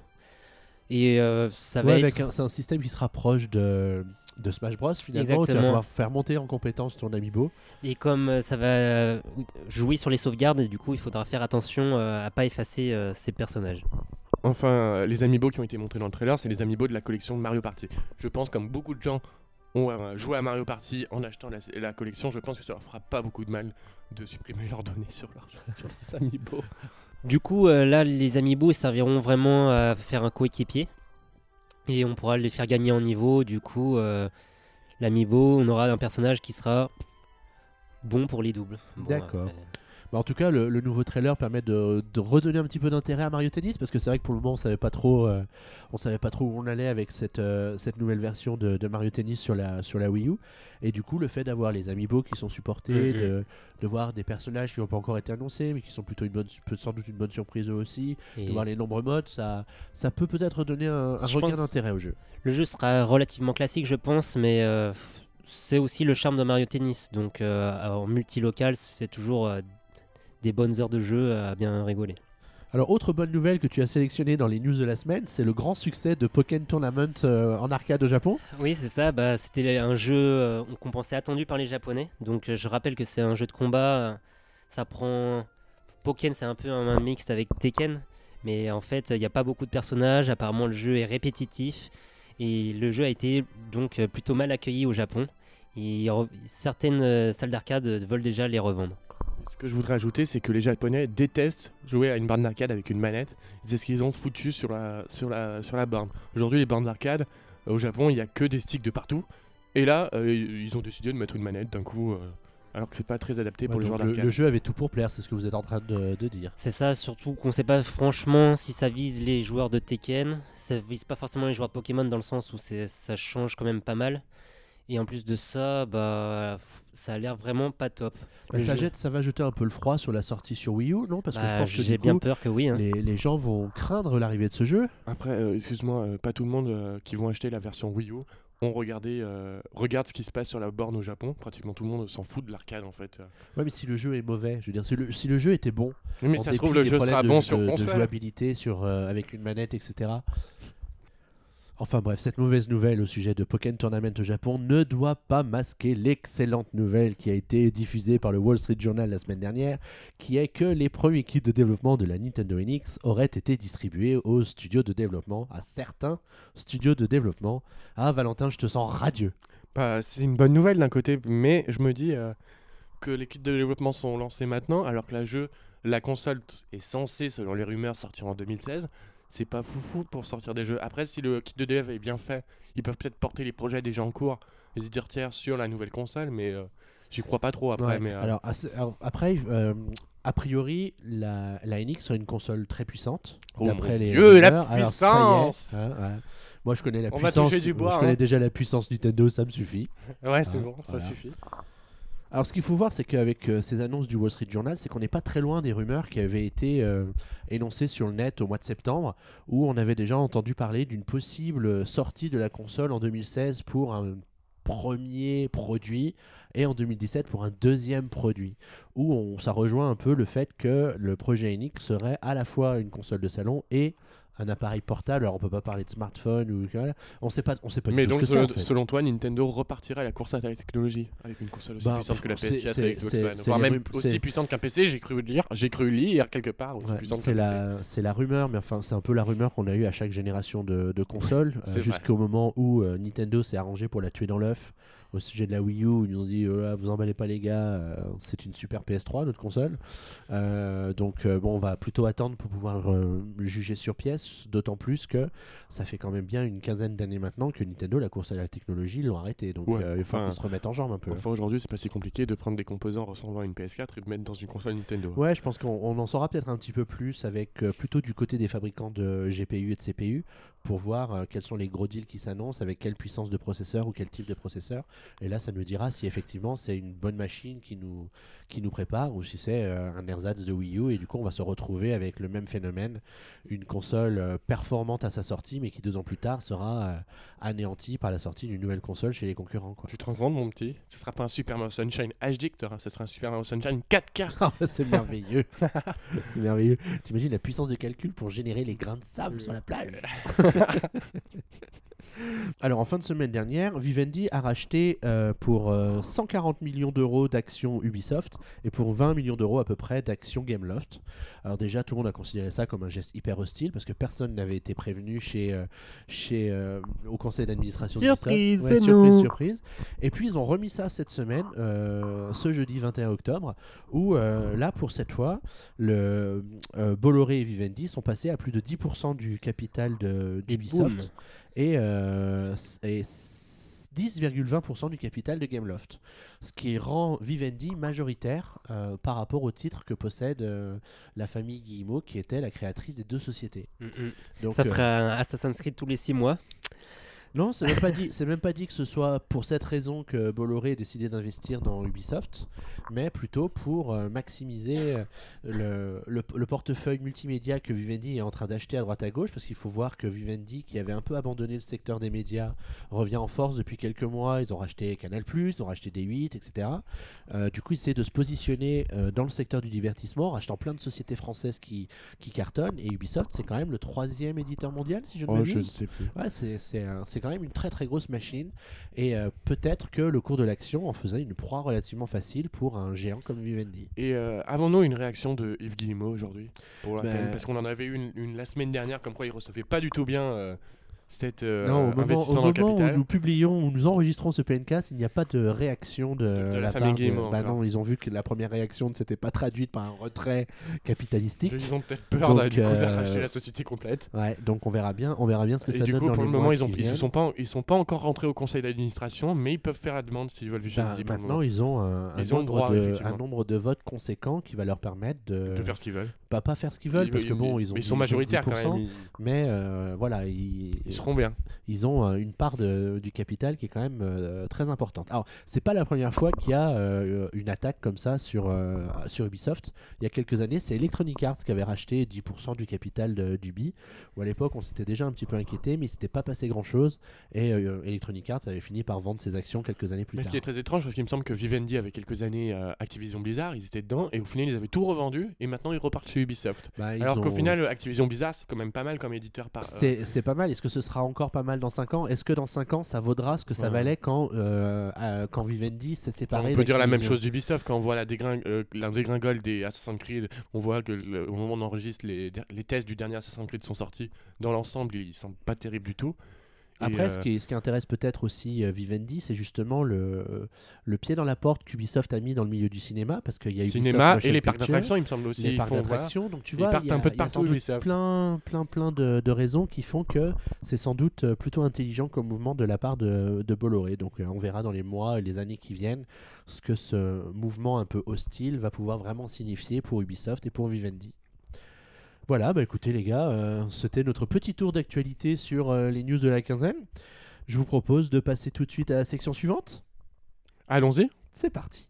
Speaker 3: Et ça va être.
Speaker 1: un, c'est un système qui se rapproche de, de Smash Bros finalement. Tu vas
Speaker 3: Exactement.
Speaker 1: pouvoir faire monter en compétence ton amiibo.
Speaker 3: Et comme euh, ça va euh, jouer sur les sauvegardes, et du coup, il faudra faire attention euh, à pas effacer ces personnages.
Speaker 2: Enfin, les amiibo qui ont été montrés dans le trailer, c'est les amiibo de la collection de Mario Party. Je pense, comme beaucoup de gens ont joué à Mario Party en achetant la, la collection, je pense que ça leur fera pas beaucoup de mal de supprimer leurs données sur leurs (laughs) sur leurs amiibo.
Speaker 3: Du coup, là, les amiibo serviront vraiment à faire un coéquipier. Et on pourra les faire gagner en niveau. Du coup, euh, l'amiibo, on aura un personnage qui sera bon pour les doubles. Bon,
Speaker 1: D'accord.
Speaker 3: après,
Speaker 1: Bah, en tout cas, le, le nouveau trailer permet de, de redonner un petit peu d'intérêt à Mario Tennis parce que c'est vrai que pour le moment, on savait pas trop, euh, on savait pas trop où on allait avec cette, euh, cette nouvelle version de, de Mario Tennis sur la, sur la Wii U. Et du coup, le fait d'avoir les amiibo qui sont supportés,
Speaker 2: Mhm.
Speaker 1: de, de voir des personnages qui n'ont pas encore été annoncés, mais qui sont plutôt une bonne, sans doute une bonne surprise eux aussi,
Speaker 3: et
Speaker 1: de voir les nombres modes, ça, ça peut peut-être donner un, un
Speaker 3: pense-
Speaker 1: d'intérêt au jeu.
Speaker 3: Le jeu sera relativement classique, je pense, mais euh, c'est aussi le charme de Mario Tennis. Donc, euh, en multilocal, c'est toujours euh, des bonnes heures de jeu à bien rigoler.
Speaker 1: Alors, autre bonne nouvelle que tu as sélectionnée dans les news de la semaine, c'est le grand succès de Pokémon Tournament euh, en arcade au Japon.
Speaker 3: Oui, c'est ça. Bah, c'était un jeu euh, qu'on pensait attendu par les Japonais. Donc, euh, je rappelle que c'est un jeu de combat. Ça prend. Pokken, c'est un peu un, un mix avec Tekken. Mais en fait, il n'y a pas beaucoup de personnages. Apparemment, le jeu est répétitif. Et le jeu a été donc plutôt mal accueilli au Japon. Et certaines salles d'arcade veulent déjà les revendre.
Speaker 2: Ce que je voudrais ajouter, c'est que les Japonais détestent jouer à une borne d'arcade avec une manette. C'est ce qu'ils ont foutu sur la, sur la, sur la borne. Aujourd'hui, les bornes d'arcade, euh, au Japon, il n'y a que des sticks de partout. Et là, euh, ils ont décidé de mettre une manette d'un coup, euh, alors que c'est pas très adapté pour
Speaker 1: Ouais,
Speaker 2: les joueurs
Speaker 1: le,
Speaker 2: d'arcade.
Speaker 1: le jeu avait tout pour plaire, c'est ce que vous êtes en train de, de dire.
Speaker 3: C'est ça, surtout qu'on sait pas franchement si ça vise les joueurs de Tekken. Ça vise pas forcément les joueurs de Pokémon dans le sens où ça change quand même pas mal. Et en plus de ça, bah, ça a l'air vraiment pas top.
Speaker 1: Bah, ça,
Speaker 3: jeu-
Speaker 1: jette, ça va jeter un peu le froid sur la sortie sur Wii U, non? Parce que je
Speaker 3: Bah,
Speaker 1: pense que
Speaker 3: j'ai bien
Speaker 1: coup,
Speaker 3: peur que oui. hein.
Speaker 1: les, les gens vont craindre l'arrivée de ce jeu.
Speaker 2: Après, euh, excuse-moi, euh, pas tout le monde euh, qui vont acheter la version Wii U ont regardé, euh, regarde ce qui se passe sur la borne au Japon. Pratiquement tout le monde s'en fout de l'arcade en fait.
Speaker 1: Ouais, mais si le jeu est mauvais, je veux dire, si le, si le jeu était bon,
Speaker 2: Oui, mais ça se trouve, le jeu sera
Speaker 1: de,
Speaker 2: bon
Speaker 1: de-
Speaker 2: sur
Speaker 1: de
Speaker 2: console.
Speaker 1: jouabilité sur, euh, avec une manette, etc. Enfin bref, cette mauvaise nouvelle au sujet de Pokémon Tournament au Japon ne doit pas masquer l'excellente nouvelle qui a été diffusée par le Wall Street Journal la semaine dernière, qui est que les premiers kits de développement de la Nintendo NX auraient été distribués aux studios de développement, à certains studios de développement. Ah Valentin, je te sens radieux.
Speaker 2: Bah, c'est une bonne nouvelle d'un côté, mais je me dis euh, que les kits de développement sont lancés maintenant, alors que la console est censée, selon les rumeurs, sortir en 2016. C'est pas foufou pour sortir des jeux. Après, si le kit de dev est bien fait, ils peuvent peut-être porter les projets déjà en cours, les éditeurs tiers sur la nouvelle console, mais euh, j'y crois pas trop après.
Speaker 1: Ouais.
Speaker 2: Mais, euh,
Speaker 1: alors, ass- alors, après, euh, a priori, la, la NX serait une console très puissante.
Speaker 2: Oh
Speaker 1: d'après les
Speaker 2: Dieu, la
Speaker 1: rumeurs. Alors, ça y est,
Speaker 2: puissance
Speaker 1: hein, ouais. Moi, je connais la
Speaker 2: On va
Speaker 1: puissance.
Speaker 2: toucher du bois,
Speaker 1: je connais
Speaker 2: hein.
Speaker 1: déjà la puissance Nintendo, ça me suffit.
Speaker 2: ouais, c'est
Speaker 1: Ah,
Speaker 2: bon, ça
Speaker 1: voilà.
Speaker 2: suffit.
Speaker 1: Alors, ce qu'il faut voir, c'est qu'avec euh, ces annonces du Wall Street Journal, c'est qu'on n'est pas très loin des rumeurs qui avaient été euh, énoncées sur le net au mois de septembre, où on avait déjà entendu parler d'une possible sortie de la console en 2016 pour un premier produit et en 2017 pour un deuxième produit, où on, ça rejoint un peu le fait que le projet NX serait à la fois une console de salon et un appareil portable. Alors on peut pas parler de smartphone ou on sait pas, on sait pas du
Speaker 2: Mais
Speaker 1: tout
Speaker 2: donc,
Speaker 1: ce que
Speaker 2: selon,
Speaker 1: en fait.
Speaker 2: selon toi, Nintendo repartirait à la course à la technologie avec une console aussi
Speaker 1: Bah,
Speaker 2: puissante que la
Speaker 1: c'est-
Speaker 2: PS4
Speaker 1: c'est-
Speaker 2: et Xbox One, voire même aussi puissante qu'un PC. J'ai cru lire, j'ai cru lire quelque part aussi
Speaker 1: Ouais,
Speaker 2: puissante
Speaker 1: c'est
Speaker 2: qu'un PC.
Speaker 1: la, c'est la rumeur, mais enfin c'est un peu la rumeur qu'on a eu à chaque génération de, de consoles, euh, jusqu'au moment où euh, Nintendo s'est arrangé pour la tuer dans l'œuf au sujet de la Wii U. Ils nous ont dit euh, vous emballez pas les gars, euh, c'est une super PS3 notre console. Euh, donc bon, on va plutôt attendre pour pouvoir juger sur pièce, d'autant plus que ça fait quand même bien une quinzaine d'années maintenant que Nintendo la course à la technologie l'ont arrêté. Donc
Speaker 2: Ouais,
Speaker 1: il faut
Speaker 2: enfin-
Speaker 1: se remettent en jambe un peu.
Speaker 2: Enfin, aujourd'hui, c'est pas si compliqué de prendre des composants ressemblant à une PS4 et de mettre dans une console Nintendo.
Speaker 1: Ouais, je pense qu'on on en saura peut-être un petit peu plus avec plutôt du côté des fabricants de GPU et de CPU pour voir quels sont les gros deals qui s'annoncent, avec quelle puissance de processeur ou quel type de processeur. Et là, ça nous dira si effectivement c'est une bonne machine qui nous, qui nous prépare ou si c'est euh, un ersatz de Wii U. Et du coup, on va se retrouver avec le même phénomène, une console euh, performante à sa sortie, mais qui deux ans plus tard sera euh, anéantie par la sortie d'une nouvelle console chez les concurrents. Quoi.
Speaker 2: Tu te rends compte, mon petit? Ce sera pas un Super Mario Sunshine HD que ce sera un Super Mario Sunshine 4K. (laughs)
Speaker 1: Ah, c'est merveilleux. (laughs) c'est merveilleux. T'imagines la puissance de calcul pour générer les grains de sable sur la plage? (laughs) Alors, en fin de semaine dernière, Vivendi a racheté euh, pour euh, 140 millions d'euros d'actions Ubisoft et pour 20 millions d'euros à peu près d'actions Gameloft. Alors, déjà, tout le monde a considéré ça comme un geste hyper hostile parce que personne n'avait été prévenu chez, euh, chez, euh, au conseil d'administration
Speaker 3: Surprise, c'est
Speaker 1: surprise,
Speaker 3: nous.
Speaker 1: surprise. Et puis, ils ont remis ça cette semaine, euh, ce jeudi 21 octobre, où euh, là, pour cette fois, le, euh, Bolloré et Vivendi sont passés à plus de 10% du capital d'Ubisoft. Et, euh, et s- 10,20% du capital de Gameloft. Ce qui rend Vivendi majoritaire euh, par rapport au titre que possède euh, la famille Guillemot, qui était la créatrice des deux sociétés.
Speaker 3: Mm, mm.
Speaker 1: Donc,
Speaker 3: Ça
Speaker 1: euh,
Speaker 3: ferait un Assassin's Creed tous les 6 mois.
Speaker 1: Non, c'est même pas dit. C'est même pas dit que ce soit pour cette raison que Bolloré a décidé d'investir dans Ubisoft, mais plutôt pour euh, maximiser euh, le, le- le portefeuille multimédia que Vivendi est en train d'acheter à droite à gauche, parce qu'il faut voir que Vivendi, qui avait un peu abandonné le secteur des médias, revient en force depuis quelques mois. Ils ont racheté Canal+, ils ont racheté D8, etc. Euh, du coup, ils essaient de se positionner euh, dans le secteur du divertissement, en rachetant plein de sociétés françaises qui, qui cartonnent. Et Ubisoft, c'est quand même le troisième éditeur mondial, si je ne
Speaker 2: Oh,
Speaker 1: m'abuse.
Speaker 2: je ne sais plus.
Speaker 1: Ouais, c'est c'est quand même une très très grosse machine et euh, peut-être que le cours de l'action en faisait une proie relativement facile pour un géant comme Vivendi.
Speaker 2: Et euh, avons-nous une réaction de Yves Guillemot aujourd'hui? Pour la
Speaker 1: Ben-
Speaker 2: peine Parce qu'on en avait eu une, une la semaine dernière, comme quoi il recevait pas du tout bien euh, cet euh,
Speaker 1: non, au moment, au moment où nous publions, où nous enregistrons ce PNcast, il n'y a pas de réaction de,
Speaker 2: De- de la
Speaker 1: la
Speaker 2: famille
Speaker 1: part de- Bah non, ils ont vu que la première réaction ne s'était pas traduite par un retrait capitalistique.
Speaker 2: Ils ont peut-être peur de
Speaker 1: euh,
Speaker 2: racheter la société complète.
Speaker 1: Ouais, donc on verra bien, on verra bien ce que
Speaker 2: Et
Speaker 1: ça
Speaker 2: du
Speaker 1: donne
Speaker 2: coup,
Speaker 1: dans
Speaker 2: pour
Speaker 1: les
Speaker 2: le moment, ils, ont, ils,
Speaker 1: viennent.
Speaker 2: sont pas, ils sont pas encore rentrés au conseil d'administration, mais ils peuvent faire la demande s'ils veulent le
Speaker 1: maintenant, ils ont un, un
Speaker 2: Ils ont
Speaker 1: nombre
Speaker 2: droit,
Speaker 1: de, un nombre de votes conséquents qui va leur permettre de,
Speaker 2: de faire ce qu'ils veulent.
Speaker 1: pas, pas faire ce qu'ils veulent, parce que bon, ils ont
Speaker 2: ils sont
Speaker 1: ont
Speaker 2: majoritaires quand
Speaker 1: 10%,
Speaker 2: même.
Speaker 1: Mais euh, voilà, ils,
Speaker 2: ils seront bien.
Speaker 1: ils ont euh, une part de- du capital qui est quand même euh, très importante. Alors, c'est pas la première fois qu'il y a euh, une attaque comme ça sur, euh, sur Ubisoft. Il y a quelques années, c'est Electronic Arts qui avait racheté 10% du capital d'Ubi. Où à l'époque, on s'était déjà un petit peu inquiété, mais il s'était pas passé grand chose. Et euh, Electronic Arts avait fini par vendre ses actions quelques années plus
Speaker 2: Mais ce
Speaker 1: tard.
Speaker 2: qui est très étrange, parce qu'il me semble que Vivendi avait quelques années euh, Activision Blizzard, ils étaient dedans, et au final ils avaient tout revendu, et maintenant ils repartent chez Ubisoft.
Speaker 1: Bah, ils
Speaker 2: Alors qu'au final, Activision Blizzard, c'est quand même pas mal comme éditeur par. euh,
Speaker 1: C'est c'est pas mal. Est-ce que ce sera encore pas mal dans 5 ans Est-ce que dans 5 ans, ça vaudra ce que ça
Speaker 2: Ouais.
Speaker 1: valait quand, euh, euh, quand Vivendi s'est séparé
Speaker 2: on peut dire la même chose d'Ubisoft quand on voit la, dégring- euh, la dégringole des Assassin's Creed. On voit que le- au moment où on enregistre, les, les tests du dernier Assassin's Creed sont sortis. Dans l'ensemble, ils sont pas terribles du tout.
Speaker 1: Après,
Speaker 2: euh,
Speaker 1: ce, qui, ce qui intéresse peut-être aussi euh, Vivendi, c'est justement le, le pied dans la porte qu'Ubisoft a mis dans le milieu du cinéma, parce qu'il y a Ubisoft
Speaker 2: cinéma
Speaker 1: Motion
Speaker 2: et les parcs d'attractions, il me semble aussi.
Speaker 1: les parcs d'attractions. Donc tu vois, il y a,
Speaker 2: un peu de
Speaker 1: il y a
Speaker 2: partout,
Speaker 1: sans doute
Speaker 2: Ubisoft.
Speaker 1: plein, plein, plein de, de raisons qui font que c'est sans doute euh, plutôt intelligent comme mouvement de la part de, de Bolloré. Donc euh, on verra dans les mois et les années qui viennent ce que ce mouvement un peu hostile va pouvoir vraiment signifier pour Ubisoft et pour Vivendi. Voilà, bah écoutez les gars, euh, c'était notre petit tour d'actualité sur euh, les news de la quinzaine. Je vous propose de passer tout de suite à la section suivante.
Speaker 2: Allons-y.
Speaker 1: C'est parti.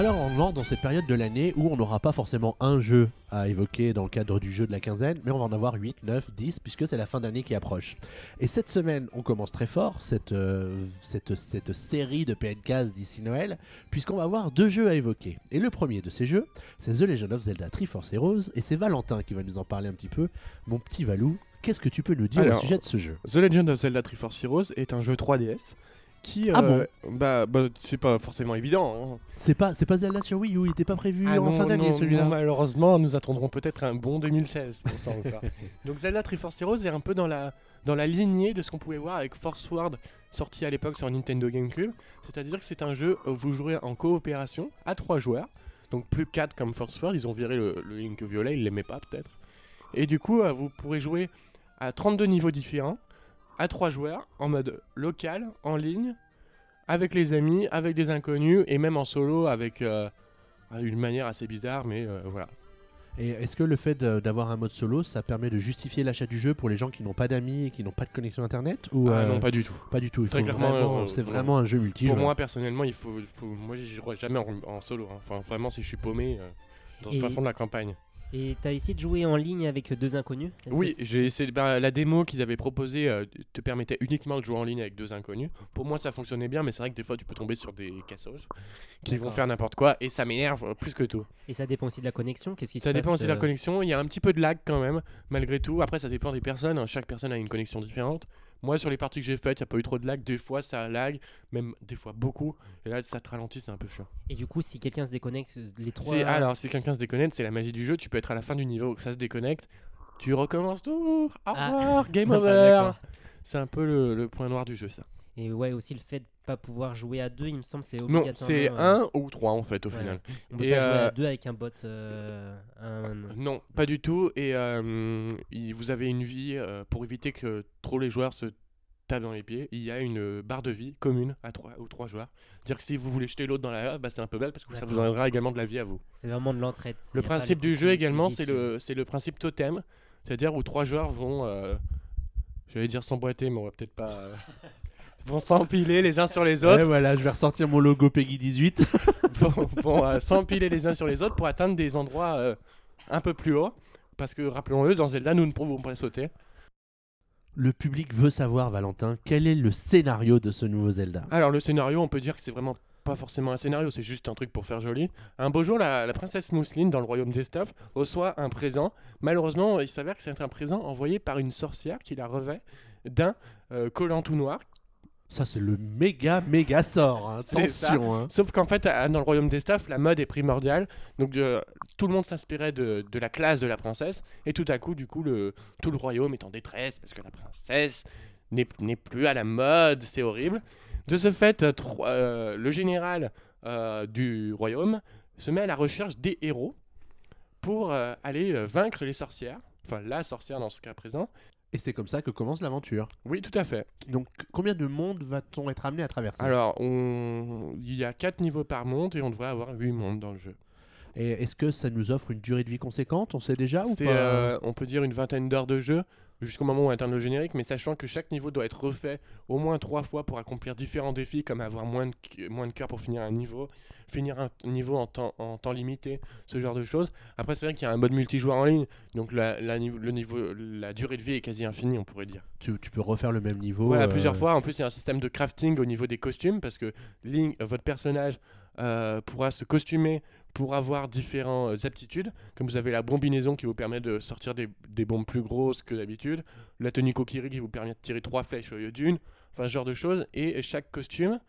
Speaker 1: Alors on entre dans cette période de l'année où on n'aura pas forcément un jeu à évoquer dans le cadre du jeu de la quinzaine, mais on va en avoir 8, 9, 10, puisque c'est la fin d'année qui approche. Et cette semaine, on commence très fort, cette, euh, cette, cette série de PNK d'ici Noël, puisqu'on va avoir deux jeux à évoquer. Et le premier de ces jeux, c'est The Legend of Zelda Triforce Heroes, et c'est Valentin qui va nous en parler un petit peu. Mon petit Valou, qu'est-ce que tu peux nous dire
Speaker 2: Alors,
Speaker 1: au sujet de ce jeu?
Speaker 2: The Legend of Zelda Triforce Heroes est un jeu 3DS qui.
Speaker 1: Ah
Speaker 2: euh, bah, bah, c'est pas forcément évident. hein.
Speaker 1: C'est pas, c'est pas Zelda sur Wii U, il n'était pas prévu
Speaker 2: Ah
Speaker 1: en
Speaker 2: non,
Speaker 1: fin d'année
Speaker 2: non,
Speaker 1: celui-là.
Speaker 2: non, malheureusement, nous attendrons peut-être un bon 2016 pour ça encore. (laughs) Donc Zelda Triforce Heroes est un peu dans la, dans la lignée de ce qu'on pouvait voir avec Force Word sorti à l'époque sur Nintendo GameCube. C'est-à-dire que c'est un jeu où vous jouez en coopération à trois joueurs. Donc plus 4 comme Force Word, ils ont viré le, le Link violet, ils l'aimaient pas peut-être. Et du coup, euh, vous pourrez jouer à 32 niveaux différents, à trois joueurs, en mode local, en ligne, avec les amis, avec des inconnus, et même en solo avec, euh, d'une manière assez bizarre, mais euh, voilà.
Speaker 1: Et est-ce que le fait d'avoir un mode solo, ça permet de justifier l'achat du jeu pour les gens qui n'ont pas d'amis et qui n'ont pas de connexion internet ou
Speaker 2: Ah
Speaker 1: euh,
Speaker 2: non, pas du tout.
Speaker 1: pas du tout. Il
Speaker 2: Très
Speaker 1: faut
Speaker 2: clairement,
Speaker 1: vraiment-
Speaker 2: euh,
Speaker 1: c'est vraiment un jeu multijoueur.
Speaker 2: Pour moi, personnellement, il faut, moi, j'y jouerai jamais en, en solo. hein. Enfin, vraiment, si je suis paumé euh, dans le
Speaker 3: Et-
Speaker 2: fond de la campagne.
Speaker 3: Et t'as essayé de jouer en ligne avec deux inconnus
Speaker 2: Oui, j'ai essayé. bah, la démo qu'ils avaient proposée euh, te permettait uniquement de jouer en ligne avec deux inconnus. Pour moi, ça fonctionnait bien, mais c'est vrai que des fois, tu peux tomber sur des cassos qui vont faire n'importe quoi et ça m'énerve euh, plus que tout.
Speaker 3: Et ça dépend aussi de la connexion. Qu'est-ce qui
Speaker 2: Ça
Speaker 3: se
Speaker 2: dépend
Speaker 3: passe,
Speaker 2: aussi de la
Speaker 3: euh,
Speaker 2: connexion. Il y a un petit peu de lag quand même, malgré tout. Après, ça dépend des personnes. hein. Chaque personne a une connexion différente. Moi, sur les parties que j'ai faites, il n'y a pas eu trop de lag. Des fois, ça lag, même des fois beaucoup. Et là, ça te ralentit, c'est un peu chiant.
Speaker 3: Et du coup, si quelqu'un se déconnecte, les trois.
Speaker 2: Alors, si quelqu'un se déconnecte, c'est la magie du jeu. Tu peux être à la fin du niveau, ça se déconnecte. Tu recommences tout. Au
Speaker 3: Ah.
Speaker 2: revoir, (laughs) game over. C'est un peu le, le point noir du jeu, ça.
Speaker 3: Et ouais, aussi le fait de pas pouvoir jouer à deux, il me semble, c'est
Speaker 2: Non,
Speaker 3: obligatoire.
Speaker 2: c'est un ou trois en fait au
Speaker 3: Ouais.
Speaker 2: final.
Speaker 3: On peut
Speaker 2: Et,
Speaker 3: pas jouer
Speaker 2: euh,
Speaker 3: à deux avec un bot. euh, un-
Speaker 2: Non, pas du tout. Et euh, vous avez une vie euh, pour éviter que trop les joueurs se tapent dans les pieds. Il y a une barre de vie commune à trois ou trois joueurs. Dire que si vous voulez jeter l'autre dans la bah, c'est un peu belle parce que ça vous enlèvera également de la vie à vous.
Speaker 3: C'est vraiment de l'entraide.
Speaker 2: Le principe du jeu également, c'est le, c'est le principe totem, c'est-à-dire où trois joueurs vont, euh, j'allais dire s'emboîter, mais on va peut-être pas, euh, (laughs) vont s'empiler les uns sur les
Speaker 1: Ouais,
Speaker 2: autres,
Speaker 1: voilà, je vais ressortir mon logo Peggy 18. (laughs)
Speaker 2: vont, vont, euh, s'empiler les uns sur les autres pour atteindre des endroits euh, un peu plus hauts, parce que rappelons-le, dans Zelda, nous ne pouvons pas sauter.
Speaker 1: Le public veut savoir, Valentin, quel est le scénario de ce nouveau Zelda?
Speaker 2: Alors le scénario, on peut dire que c'est vraiment pas forcément un scénario, c'est juste un truc pour faire joli. Un beau jour, la, la princesse Mousseline, dans le royaume des Stuffs, reçoit un présent. Malheureusement, il s'avère que c'est un présent envoyé par une sorcière qui la revêt d'un euh, collant tout noir.
Speaker 1: Ça, c'est le méga, méga sort. hein. Attention. hein.
Speaker 2: Sauf qu'en fait, à- dans le royaume des Stuffs, la mode est primordiale. Donc euh, tout le monde s'inspirait de, de la classe de la princesse. Et tout à coup, du coup, le, tout le royaume est en détresse parce que la princesse n'est plus à la mode. C'est horrible. De ce fait, euh, euh, le général euh, du royaume se met à la recherche des héros pour euh, aller vaincre les sorcières. Enfin, la sorcière dans ce cas présent.
Speaker 1: Et c'est comme ça que commence l'aventure.
Speaker 2: Oui, tout à fait.
Speaker 1: Donc, combien de monde va-t-on être amené à traverser?
Speaker 2: Alors, on... il y a 4 niveaux par monde et on devrait avoir 8 mondes dans le jeu.
Speaker 1: Et est-ce que ça nous offre une durée de vie conséquente? On sait déjà ou pas?
Speaker 2: euh, on peut dire une vingtaine d'heures de jeu jusqu'au moment où on atteint le générique, mais sachant que chaque niveau doit être refait au moins trois fois pour accomplir différents défis, comme avoir moins de, moins de cœur pour finir un niveau, finir un niveau en temps, en temps limité, ce genre de choses. Après, c'est vrai qu'il y a un mode multijoueur en ligne, donc la, le niveau, la durée de vie est quasi infinie, on pourrait dire.
Speaker 1: tu, tu peux refaire le même niveau
Speaker 2: Voilà,
Speaker 1: euh,
Speaker 2: plusieurs fois. En plus, il y a un système de crafting au niveau des costumes parce que Link, euh, votre personnage euh, pourra se costumer pour avoir différentes aptitudes. Comme vous avez la bombinaison qui vous permet de sortir des, des bombes plus grosses que d'habitude, la tenue Kokiri qui vous permet de tirer trois flèches au lieu d'une, enfin ce genre de choses. Et chaque costume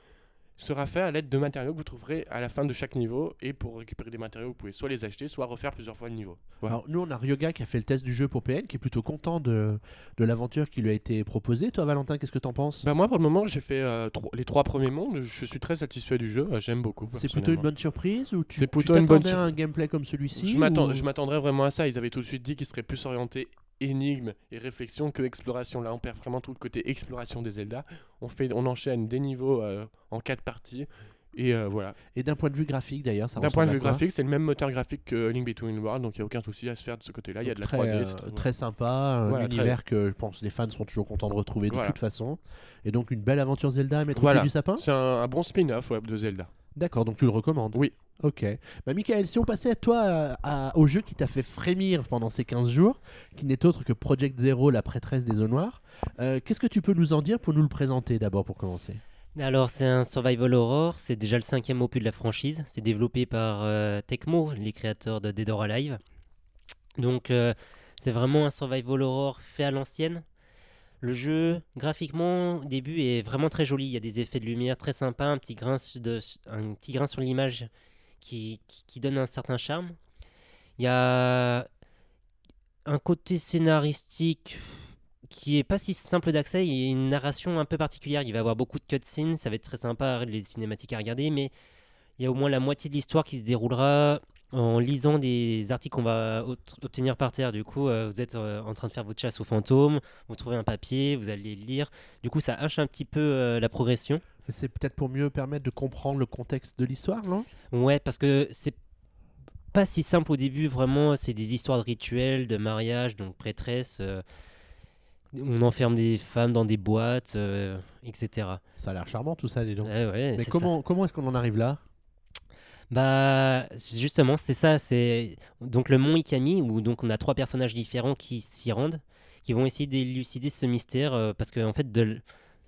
Speaker 2: sera fait à l'aide de matériaux que vous trouverez à la fin de chaque niveau. Et pour récupérer des matériaux, vous pouvez soit les acheter, soit refaire plusieurs fois le niveau. Voilà.
Speaker 1: Alors, nous, on a Ryoga qui a fait le test du jeu pour PN, qui est plutôt content de, de l'aventure qui lui a été proposée. Toi, Valentin, qu'est-ce que t'en penses?
Speaker 2: Bah moi, pour le moment, j'ai fait euh, tro- les trois premiers mondes. Je suis très satisfait du jeu. J'aime beaucoup.
Speaker 1: C'est plutôt une bonne surprise ou tu
Speaker 2: bonne
Speaker 1: t'attendais à un gameplay comme celui-ci
Speaker 2: Je
Speaker 1: ou-
Speaker 2: je m'attendrais vraiment à ça. Ils avaient tout de suite dit qu'ils seraient plus orientés énigme et réflexion que exploration. Là, on perd vraiment tout le côté exploration des Zelda. On, fait, on enchaîne des niveaux euh, en quatre parties. Et euh, voilà.
Speaker 1: Et d'un point de vue graphique, d'ailleurs, ça
Speaker 2: D'un point de vue graphique, c'est le même moteur graphique que Link Between Worlds, donc il n'y a aucun souci à se faire de ce côté-là. Il y a de la
Speaker 1: très,
Speaker 2: 3D.
Speaker 1: euh,
Speaker 2: très-
Speaker 1: très sympa, un
Speaker 2: Voilà, très-
Speaker 1: univers que je pense les fans seront toujours contents de retrouver de
Speaker 2: Voilà.
Speaker 1: toute façon. Et donc une belle aventure Zelda à mettre
Speaker 2: Voilà.
Speaker 1: au pied du sapin
Speaker 2: C'est un, un bon spin-off ouais, de Zelda.
Speaker 1: D'accord, donc tu le recommandes
Speaker 2: Oui.
Speaker 1: Ok. Bah Michael, si on passait à toi à- à- au jeu qui t'a fait frémir pendant ces 15 jours, qui n'est autre que Project Zero, la prêtresse des eaux noires, euh, qu'est-ce que tu peux nous en dire pour nous le présenter d'abord pour commencer?
Speaker 3: Alors, c'est un survival horror. C'est déjà le cinquième opus de la franchise. C'est développé par euh, Tecmo, les créateurs de Dead or Alive. Donc, euh, c'est vraiment un survival horror fait à l'ancienne. Le jeu, graphiquement, au début, est vraiment très joli. Il y a des effets de lumière très sympas, un petit grain, sur l'image qui donne un certain charme. Il y a un côté scénaristique qui est pas si simple d'accès. Il y a une narration un peu particulière. Il va y avoir beaucoup de cutscenes. Ça va être très sympa, les cinématiques à regarder. Mais il y a au moins la moitié de l'histoire qui se déroulera en lisant des articles qu'on va obtenir par terre. Du coup, euh, vous êtes euh, en train de faire votre chasse aux fantômes. Vous trouvez un papier, vous allez le lire. Du coup, ça hache un petit peu euh, la progression.
Speaker 1: C'est peut-être pour mieux permettre de comprendre le contexte de l'histoire, non?
Speaker 3: Ouais, parce que c'est pas si simple au début, vraiment. C'est des histoires de rituels, de mariage, donc prêtresse. on enferme des femmes dans des boîtes, etc.
Speaker 1: Ça a l'air charmant tout ça.
Speaker 3: Ouais, ouais,
Speaker 1: Mais
Speaker 3: ça.
Speaker 1: comment, comment est-ce qu'on en arrive là?
Speaker 3: Bah, justement, c'est ça. C'est donc le mont Ikami où donc on a trois personnages différents qui s'y rendent, qui vont essayer d'élucider ce mystère euh, parce qu'en fait de,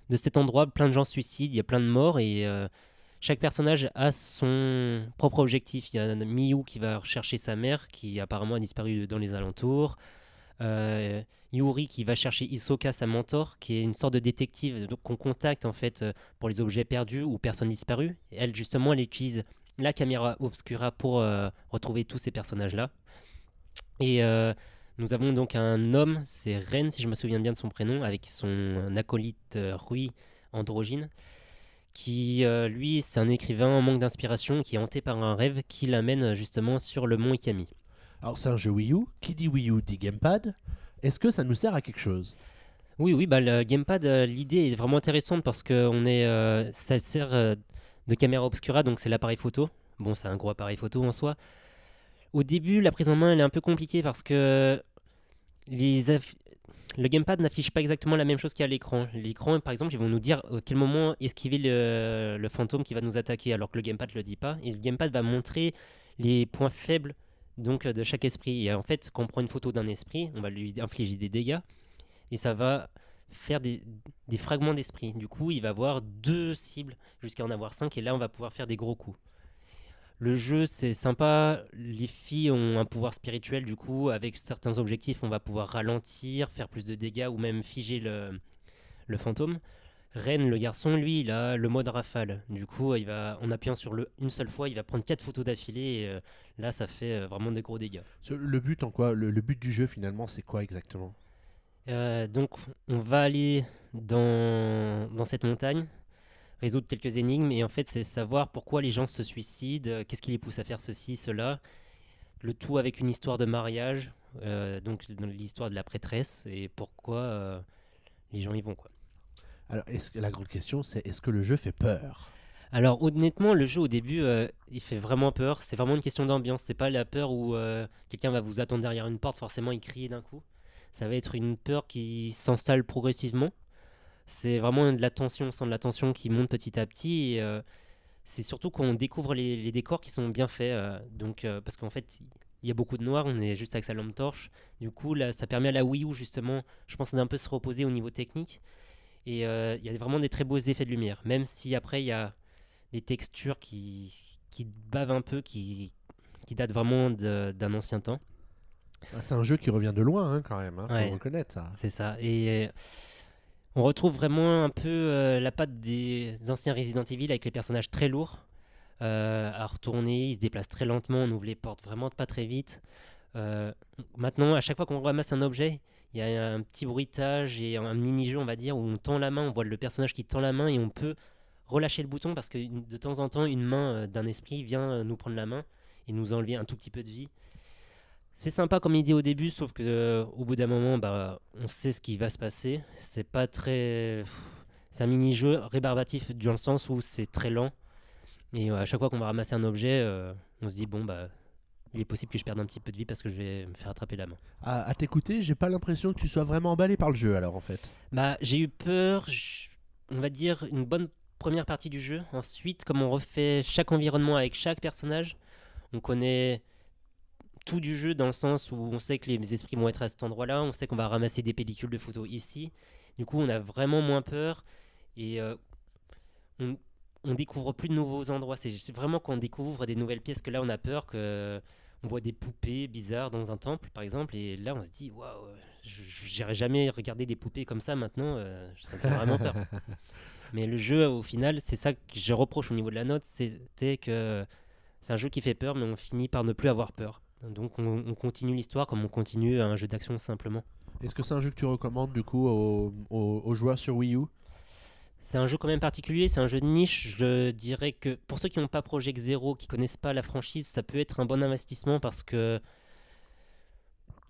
Speaker 3: de cet endroit, plein de gens se suicident, il y a plein de morts et euh, chaque personnage a son propre objectif. Il y a Miyu qui va rechercher sa mère qui apparemment a disparu dans les alentours. Euh, Yuri qui va chercher Isoka, sa mentor, qui est une sorte de détective qu'on contacte en fait pour les objets perdus ou personnes disparues. Elle justement, elle utilise la caméra obscura pour euh, retrouver tous ces personnages-là. Et euh, nous avons donc un homme, c'est Ren, si je me souviens bien de son prénom, avec son acolyte euh, Rui androgyne, qui, lui, c'est un écrivain en manque d'inspiration, qui est hanté par un rêve qui l'amène justement sur le mont Ikami.
Speaker 1: Alors c'est un jeu Wii U. Qui dit Wii U dit Gamepad. Est-ce que ça nous sert à quelque chose?
Speaker 3: Oui, oui, bah, le gamepad, l'idée est vraiment intéressante parce que on est, euh, ça sert de caméra obscura, donc c'est l'appareil photo. Bon, c'est un gros appareil photo en soi. Au début, la prise en main, elle est un peu compliquée parce que les le gamepad n'affiche pas exactement la même chose qu'à l'écran. L'écran, par exemple, ils vont nous dire à quel moment esquiver le, le fantôme qui va nous attaquer, alors que le gamepad ne le dit pas. Et le gamepad va montrer les points faibles donc, de chaque esprit. Et en fait, quand on prend une photo d'un esprit, on va lui infliger des dégâts et ça va faire des, des fragments d'esprit. Du coup, il va avoir deux cibles jusqu'à en avoir cinq et là, on va pouvoir faire des gros coups. Le jeu, c'est sympa. Les filles ont un pouvoir spirituel, du coup, avec certains objectifs, on va pouvoir ralentir, faire plus de dégâts ou même figer le, le fantôme. Ren, le garçon, lui, il a le mode rafale. Du coup, il va, en appuyant sur le une seule fois, il va prendre quatre photos d'affilée. Et euh, là, ça fait euh, vraiment des gros dégâts.
Speaker 1: Le but en quoi le but du jeu finalement c'est quoi exactement?
Speaker 3: Euh, donc, on va aller dans, dans cette montagne, résoudre quelques énigmes, et en fait, c'est savoir pourquoi les gens se suicident, euh, qu'est-ce qui les pousse à faire ceci, cela. Le tout avec une histoire de mariage, euh, donc l'histoire de la prêtresse, et pourquoi euh, les gens y vont. Quoi.
Speaker 1: Alors est-ce que la grande question c'est est-ce que le jeu fait peur?
Speaker 3: Alors honnêtement, le jeu au début, euh, il fait vraiment peur. C'est vraiment une question d'ambiance. C'est pas la peur où euh, quelqu'un va vous attendre derrière une porte, forcément, il crie d'un coup. Ça va être une peur qui s'installe progressivement. C'est vraiment de la tension, on sent de la qui monte petit à petit. Et, euh, c'est surtout quand on découvre les, décors qui sont bien faits. euh, donc, euh, parce qu'en fait, il y a beaucoup de noir, on est juste avec sa lampe torche. Du coup, là, ça permet à la Wii U, justement, je pense, d'un peu se reposer au niveau technique. Et il y a vraiment des très beaux effets de lumière. Même si après, il y a des textures qui, qui bavent un peu, qui, qui datent vraiment d'un ancien temps.
Speaker 1: Ah, C'est un jeu qui revient de loin hein, quand même, hein, faut
Speaker 3: Ouais.
Speaker 1: reconnaître ça.
Speaker 3: C'est ça. Et euh, on retrouve vraiment un peu euh, la patte des anciens Resident Evil avec les personnages très lourds euh, à retourner. Ils se déplacent très lentement, on ouvre les portes vraiment pas très vite. Maintenant, à chaque fois qu'on ramasse un objet, il y a un petit bruitage et un mini-jeu, on va dire, où on tend la main, on voit le personnage qui tend la main et on peut relâcher le bouton parce que de temps en temps, une main d'un esprit vient nous prendre la main et nous enlever un tout petit peu de vie. C'est sympa comme idée au début, sauf que euh, au bout d'un moment, bah, on sait ce qui va se passer. C'est pas très. C'est un mini-jeu rébarbatif dans le sens où c'est très lent. Et euh, à chaque fois qu'on va ramasser un objet, euh, on se dit bon bah, il est possible que je perde un petit peu de vie parce que je vais me faire attraper la main.
Speaker 1: À, à t'écouter, j'ai pas l'impression que tu sois vraiment emballé par le jeu alors en fait.
Speaker 3: Bah, j'ai eu peur, je- on va dire une bonne première partie du jeu. Ensuite, comme on refait chaque environnement avec chaque personnage, on connaît tout du jeu dans le sens où on sait que les esprits vont être à cet endroit-là, on sait qu'on va ramasser des pellicules de photos ici. Du coup, on a vraiment moins peur et euh, on, on découvre plus de nouveaux endroits. C'est vraiment quand on découvre des nouvelles pièces que là, on a peur que on voit des poupées bizarres dans un temple, par exemple, et là, on se dit waouh, j'irai jamais regarder des poupées comme ça maintenant. euh, ça me fait vraiment peur. (laughs) Mais le jeu, au final, c'est ça que je reproche au niveau de la note, c'était que c'est un jeu qui fait peur, mais on finit par ne plus avoir peur. Donc on, on continue l'histoire comme on continue un jeu d'action simplement.
Speaker 1: Est-ce que c'est un jeu que tu recommandes du coup aux, aux- aux joueurs sur Wii U?
Speaker 3: C'est un jeu quand même particulier, c'est un jeu de niche. Je dirais que pour ceux qui n'ont pas Project Zero, qui connaissent pas la franchise, ça peut être un bon investissement parce que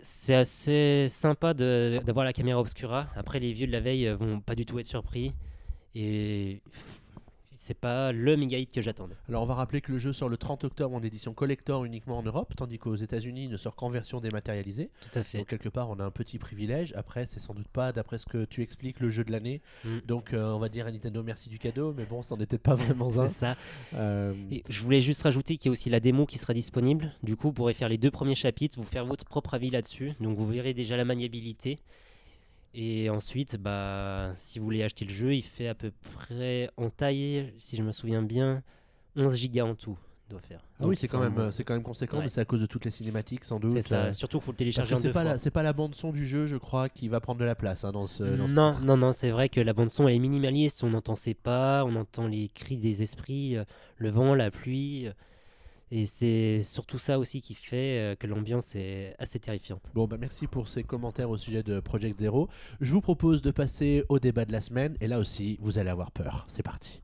Speaker 3: c'est assez sympa d'avoir la caméra obscura. Après, les vieux de la veille euh, vont pas du tout être surpris. Et c'est pas le méga hit que j'attendais.
Speaker 1: Alors on va rappeler que le jeu sort le 30 octobre en édition collector uniquement en Europe, tandis qu'aux États-Unis il ne sort qu'en version dématérialisée.
Speaker 3: Tout à fait.
Speaker 1: Donc quelque part on a un petit privilège. Après c'est sans doute pas, d'après ce que tu expliques, le jeu de l'année.
Speaker 3: Mm.
Speaker 1: Donc euh, on va dire à Nintendo merci du cadeau, mais bon, c'en était pas vraiment (laughs) un.
Speaker 3: C'est ça.
Speaker 1: Euh,
Speaker 3: Et je voulais juste rajouter qu'il y a aussi la démo qui sera disponible. Du coup, vous pourrez faire les deux premiers chapitres, vous faire votre propre avis là-dessus. Donc vous verrez déjà la maniabilité. Et ensuite, bah, si vous voulez acheter le jeu, il fait à peu près en taille, si je me souviens bien, 11 gigas en tout. Doit faire.
Speaker 1: Ah oui, c'est quand même, c'est quand même conséquent,
Speaker 3: Ouais.
Speaker 1: mais c'est à cause de toutes les cinématiques sans doute.
Speaker 3: C'est ça.
Speaker 1: euh,
Speaker 3: Surtout qu'il faut le
Speaker 1: Parce
Speaker 3: télécharger
Speaker 1: que
Speaker 3: en
Speaker 1: c'est
Speaker 3: deux
Speaker 1: pas,
Speaker 3: fois.
Speaker 1: la, c'est pas la bande son du jeu, je crois, qui va prendre de la place hein, dans ce. dans
Speaker 3: non, non, non, c'est vrai que la bande son elle est minimaliste, on entend ses pas, on entend les cris des esprits, euh, le vent, la pluie, euh, et c'est surtout ça aussi qui fait euh, que l'ambiance est assez terrifiante.
Speaker 1: Bon, bah merci pour ces commentaires au sujet de Project Zero. Je vous propose de passer au débat de la semaine, et là aussi, vous allez avoir peur. C'est parti.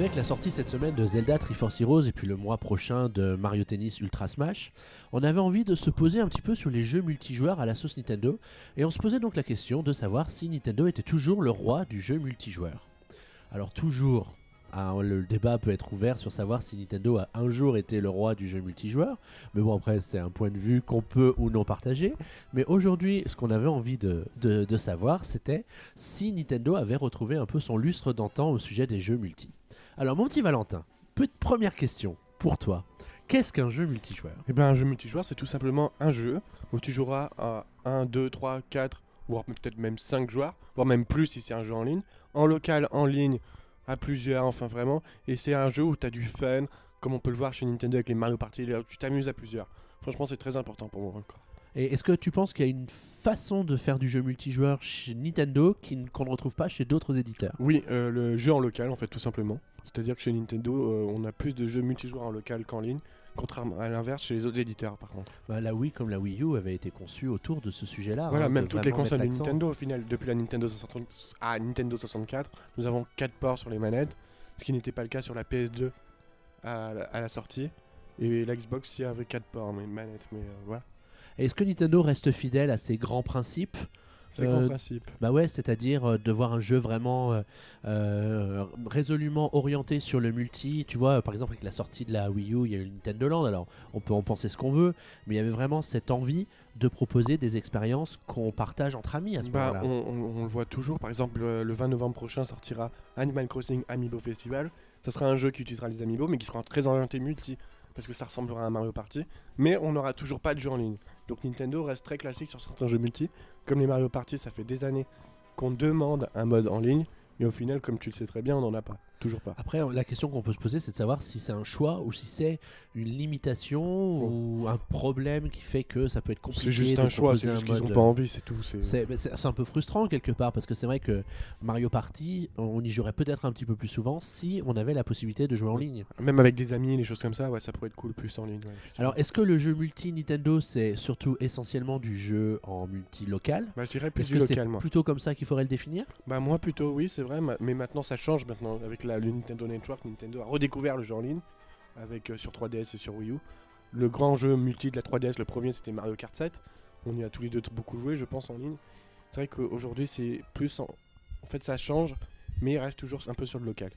Speaker 1: Avec la sortie cette semaine de Zelda Triforce Heroes et puis le mois prochain de Mario Tennis Ultra Smash, on avait envie de se poser un petit peu sur les jeux multijoueurs à la sauce Nintendo et on se posait donc la question de savoir si Nintendo était toujours le roi du jeu multijoueur. Alors toujours, hein, le débat peut être ouvert sur savoir si Nintendo a un jour été le roi du jeu multijoueur, mais bon après c'est un point de vue qu'on peut ou non partager. Mais aujourd'hui, ce qu'on avait envie de, savoir, c'était si Nintendo avait retrouvé un peu son lustre d'antan au sujet des jeux multi. Alors mon petit Valentin, petite première question pour toi. Qu'est-ce qu'un jeu multijoueur?
Speaker 2: Eh bien, un jeu multijoueur, c'est tout simplement un jeu où tu joueras à 1, 2, 3, 4, voire peut-être même 5 joueurs, voire même plus si c'est un jeu en ligne, en local, en ligne, à plusieurs, enfin vraiment. Et c'est un jeu où tu as du fun, comme on peut le voir chez Nintendo avec les Mario Party, là tu t'amuses à plusieurs. Franchement, c'est très important pour moi encore.
Speaker 1: Et est-ce que tu penses qu'il y a une façon de faire du jeu multijoueur chez Nintendo qu'on ne retrouve pas chez d'autres éditeurs?
Speaker 2: Oui, euh, le jeu en local, en fait, tout simplement. C'est-à-dire que chez Nintendo, euh, on a plus de jeux multijoueurs en local qu'en ligne, contrairement à l'inverse chez les autres éditeurs, par contre.
Speaker 1: Bah, La Wii comme la Wii U avait été conçue autour de ce sujet-là.
Speaker 2: Voilà,
Speaker 1: hein,
Speaker 2: même toutes les consoles de. Nintendo au final, depuis la Nintendo 60 à Nintendo 64, nous avons 4 ports sur les manettes, ce qui n'était pas le cas sur la PS2 à la, à la sortie. Et la Xbox aussi avait 4 ports, mais une manette, mais euh, voilà.
Speaker 1: Est-ce que Nintendo reste fidèle à ses grands principes?
Speaker 2: C'est le
Speaker 1: Euh,
Speaker 2: grand principe.
Speaker 1: Bah ouais, c'est-à-dire euh, de voir un jeu vraiment euh, résolument orienté sur le multi. Tu vois, par exemple avec la sortie de la Wii U, il y a eu Nintendo Land. Alors on peut en penser ce qu'on veut, mais il y avait vraiment cette envie de proposer des expériences qu'on partage entre amis à ce
Speaker 2: Bah,
Speaker 1: moment-là.
Speaker 2: on, on- on le voit toujours, par exemple, le 20 novembre prochain sortira Animal Crossing Amiibo Festival. Ça sera un jeu qui utilisera les Amiibo, mais qui sera très orienté multi, parce que ça ressemblera à un Mario Party. Mais on n'aura toujours pas de jeu en ligne. Donc Nintendo reste très classique sur certains jeux multi. Comme les Mario Party, ça fait des années qu'on demande un mode en ligne, et au final, comme tu le sais très bien, on n'en a pas. Toujours pas.
Speaker 1: Après, la question qu'on peut se poser, c'est de savoir si c'est un choix ou si c'est une limitation ou un problème qui fait que ça peut être compliqué.
Speaker 2: C'est juste un choix, c'est juste
Speaker 1: un
Speaker 2: qu'ils n'ont pas envie, c'est tout. c'est-
Speaker 1: un peu frustrant quelque part parce que c'est vrai que Mario Party, on y jouerait peut-être un petit peu plus souvent si on avait la possibilité de jouer en ligne.
Speaker 2: Même avec des amis, les choses comme ça, ouais, ça pourrait être cool plus en ligne. ouais.
Speaker 1: Alors, est-ce que le jeu multi Nintendo, c'est surtout essentiellement du jeu en multi local?
Speaker 2: Bah, je dirais plus du local, moi.
Speaker 1: plutôt comme ça qu'il faudrait le définir?
Speaker 2: Bah moi plutôt oui c'est vrai ma- mais maintenant ça change maintenant avec la, le Nintendo Network Nintendo a redécouvert le jeu en ligne avec euh, sur 3DS et sur Wii U le grand jeu multi de la 3DS le premier c'était Mario Kart 7 on y a tous les deux beaucoup joué je pense en ligne c'est vrai qu'aujourd'hui c'est plus en... fait ça change mais il reste toujours un peu sur le local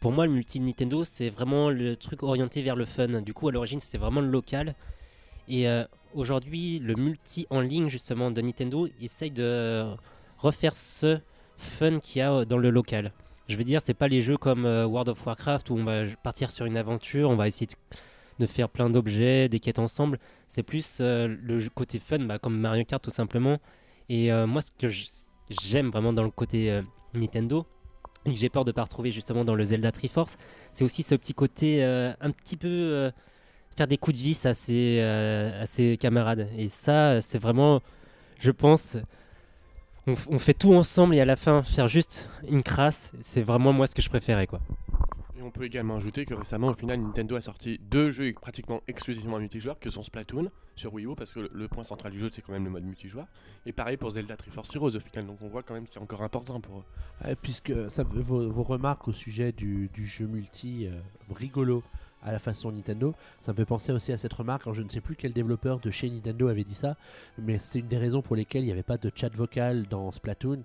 Speaker 3: Pour moi, le multi Nintendo, c'est vraiment le truc orienté vers le fun. Du coup, à l'origine, c'était vraiment le local. Et euh, aujourd'hui, le multi en ligne, justement, de Nintendo, essaye de refaire ce fun qu'il y a euh, dans le local. Je veux dire, c'est pas les jeux comme euh, World of Warcraft où on va partir sur une aventure, on va essayer de, faire plein d'objets, des quêtes ensemble. C'est plus euh, le côté fun, bah, comme Mario Kart tout simplement. Et euh, moi, ce que j'aime vraiment dans le côté Nintendo, et que j'ai peur de pas retrouver justement dans le Zelda Triforce, c'est aussi ce petit côté un petit peu faire des coups de vis à ses camarades. Et ça, c'est vraiment, je pense, on, fait tout ensemble et à la fin faire juste une crasse, c'est vraiment moi ce que je préférais quoi.
Speaker 2: et on peut également ajouter que récemment au final Nintendo a sorti deux jeux pratiquement exclusivement multijoueurs que sont Splatoon sur Wii U parce que le, le point central du jeu c'est quand même le mode multijoueur. Et pareil pour Zelda Triforce Heroes au final. Donc on voit quand même que c'est encore important pour eux.
Speaker 1: Ouais, Puisque ça, vos, vos remarques au sujet du, du jeu multi euh, rigolo à la façon Nintendo. Ça me fait penser aussi à cette remarque, je ne sais plus quel développeur de chez Nintendo avait dit ça, mais c'était une des raisons pour lesquelles il n'y avait pas de chat vocal dans Splatoon.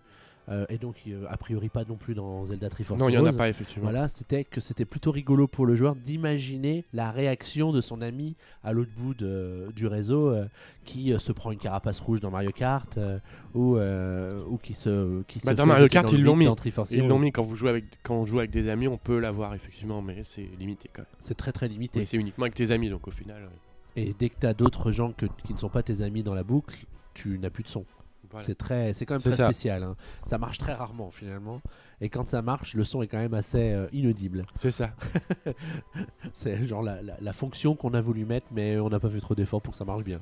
Speaker 1: Euh, et donc, euh, a priori, pas non plus dans Zelda Triforce
Speaker 2: Non, il n'y en a pas effectivement.
Speaker 1: Voilà, c'était que c'était plutôt rigolo pour le joueur d'imaginer la réaction de son ami à l'autre bout de- du réseau euh, qui se prend une carapace rouge dans Mario Kart ou, ou qui se qui
Speaker 2: Bah,
Speaker 1: se
Speaker 2: dans Mario Kart,
Speaker 1: dans
Speaker 2: ils l'ont mis.
Speaker 1: Triforce
Speaker 2: Ils l'ont mis quand vous jouez avec quand on joue avec des amis, on peut l'avoir effectivement, mais c'est limité quand même.
Speaker 1: C'est très très limité.
Speaker 2: Oui, c'est uniquement avec tes amis, donc au final,
Speaker 1: Et dès que tu as d'autres gens que- qui ne sont pas tes amis dans la boucle, tu n'as plus de son.
Speaker 2: Voilà.
Speaker 1: C'est très, c'est quand même très
Speaker 2: ça.
Speaker 1: spécial. hein. Ça marche très rarement finalement. Et quand ça marche, le son est quand même assez euh, inaudible.
Speaker 2: c'est ça. (laughs)
Speaker 1: C'est genre la, la- la fonction qu'on a voulu mettre, mais on n'a pas fait trop d'efforts pour que ça marche bien.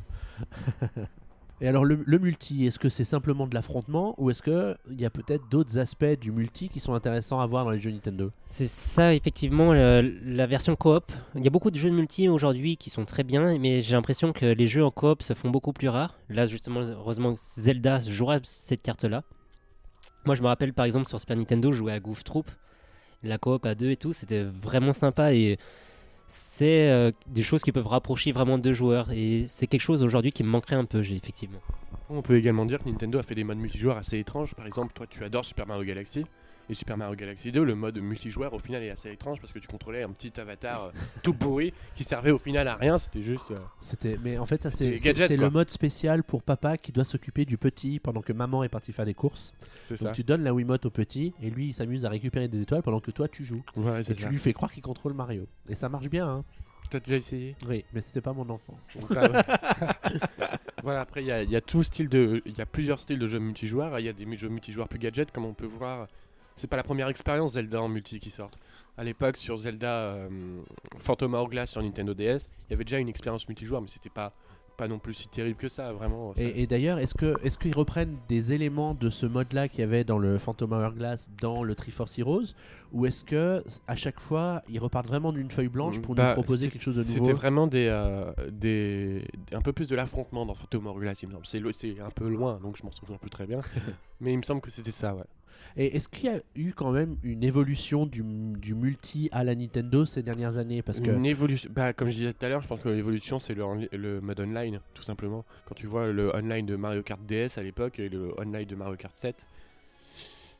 Speaker 1: (laughs) Et alors le, multi, est-ce que c'est simplement de l'affrontement ou est-ce qu'il y a peut-être d'autres aspects du multi qui sont intéressants à voir dans les jeux Nintendo?
Speaker 3: C'est ça, effectivement, la version coop. Il y a beaucoup de jeux de multi aujourd'hui qui sont très bien, mais j'ai l'impression que les jeux en coop se font beaucoup plus rares. Là, justement, heureusement, Zelda jouera cette carte-là. Moi, je me rappelle, par exemple, sur Super Nintendo, jouais à Goof Troop. La coop à deux et tout, c'était vraiment sympa et c'est euh, des choses qui peuvent rapprocher vraiment deux joueurs. Et c'est quelque chose aujourd'hui qui me manquerait un peu, effectivement.
Speaker 2: On peut également dire que Nintendo a fait des modes multijoueurs assez étranges. Par exemple, toi, tu adores Super Mario Galaxy. Et Super Mario Galaxy 2, le mode multijoueur, au final, est assez étrange parce que tu contrôlais un petit avatar euh, (laughs) tout pourri qui servait au final à rien. C'était juste. euh,
Speaker 1: C'était, mais en fait ça
Speaker 2: C'était
Speaker 1: c'est,
Speaker 2: les
Speaker 1: c'est,
Speaker 2: gadgets,
Speaker 1: c'est
Speaker 2: quoi.
Speaker 1: le mode spécial pour papa qui doit s'occuper du petit pendant que maman est partie faire des courses.
Speaker 2: C'est
Speaker 1: Donc
Speaker 2: ça.
Speaker 1: tu donnes la Wiimote au petit et lui il s'amuse à récupérer des étoiles pendant que toi tu joues.
Speaker 2: Ouais,
Speaker 1: Et
Speaker 2: c'est
Speaker 1: tu
Speaker 2: ça.
Speaker 1: lui fais croire qu'il contrôle Mario. Et ça marche bien, hein.
Speaker 2: T'as déjà essayé?
Speaker 1: Oui, mais c'était pas mon enfant.
Speaker 2: Donc, ah ouais. (laughs) Voilà, après, il y a, il y a tout style de. Il y a plusieurs styles de jeux multijoueurs. Il y a des jeux multijoueurs plus gadgets, comme on peut voir. C'est pas la première expérience Zelda en multi qui sortent. À l'époque, sur Zelda euh, Phantom Hourglass sur Nintendo DS, il y avait déjà une expérience multijoueur, mais c'était pas, pas non plus si terrible que ça, vraiment.
Speaker 1: Et, et d'ailleurs, est-ce que est-ce qu'ils reprennent des éléments de ce mode-là qu'il y avait dans le Phantom Hourglass dans le Triforce Heroes, ou est-ce que à chaque fois ils repartent vraiment d'une feuille blanche pour
Speaker 2: Bah,
Speaker 1: nous proposer
Speaker 2: c'est-
Speaker 1: quelque chose de nouveau
Speaker 2: C'était vraiment des, euh, des, un peu plus de l'affrontement dans Phantom Hourglass, il me semble. C'est un peu loin, donc je m'en souviens plus très bien. (laughs) mais il me semble que c'était ça, ouais.
Speaker 1: Et est-ce qu'il y a eu quand même une évolution du, du multi à la Nintendo ces dernières années? Parce que
Speaker 2: Une évolution. Bah, comme je disais tout à l'heure, je pense que l'évolution, c'est le, le mode online, tout simplement. Quand tu vois le online de Mario Kart DS à l'époque et le online de Mario Kart 7,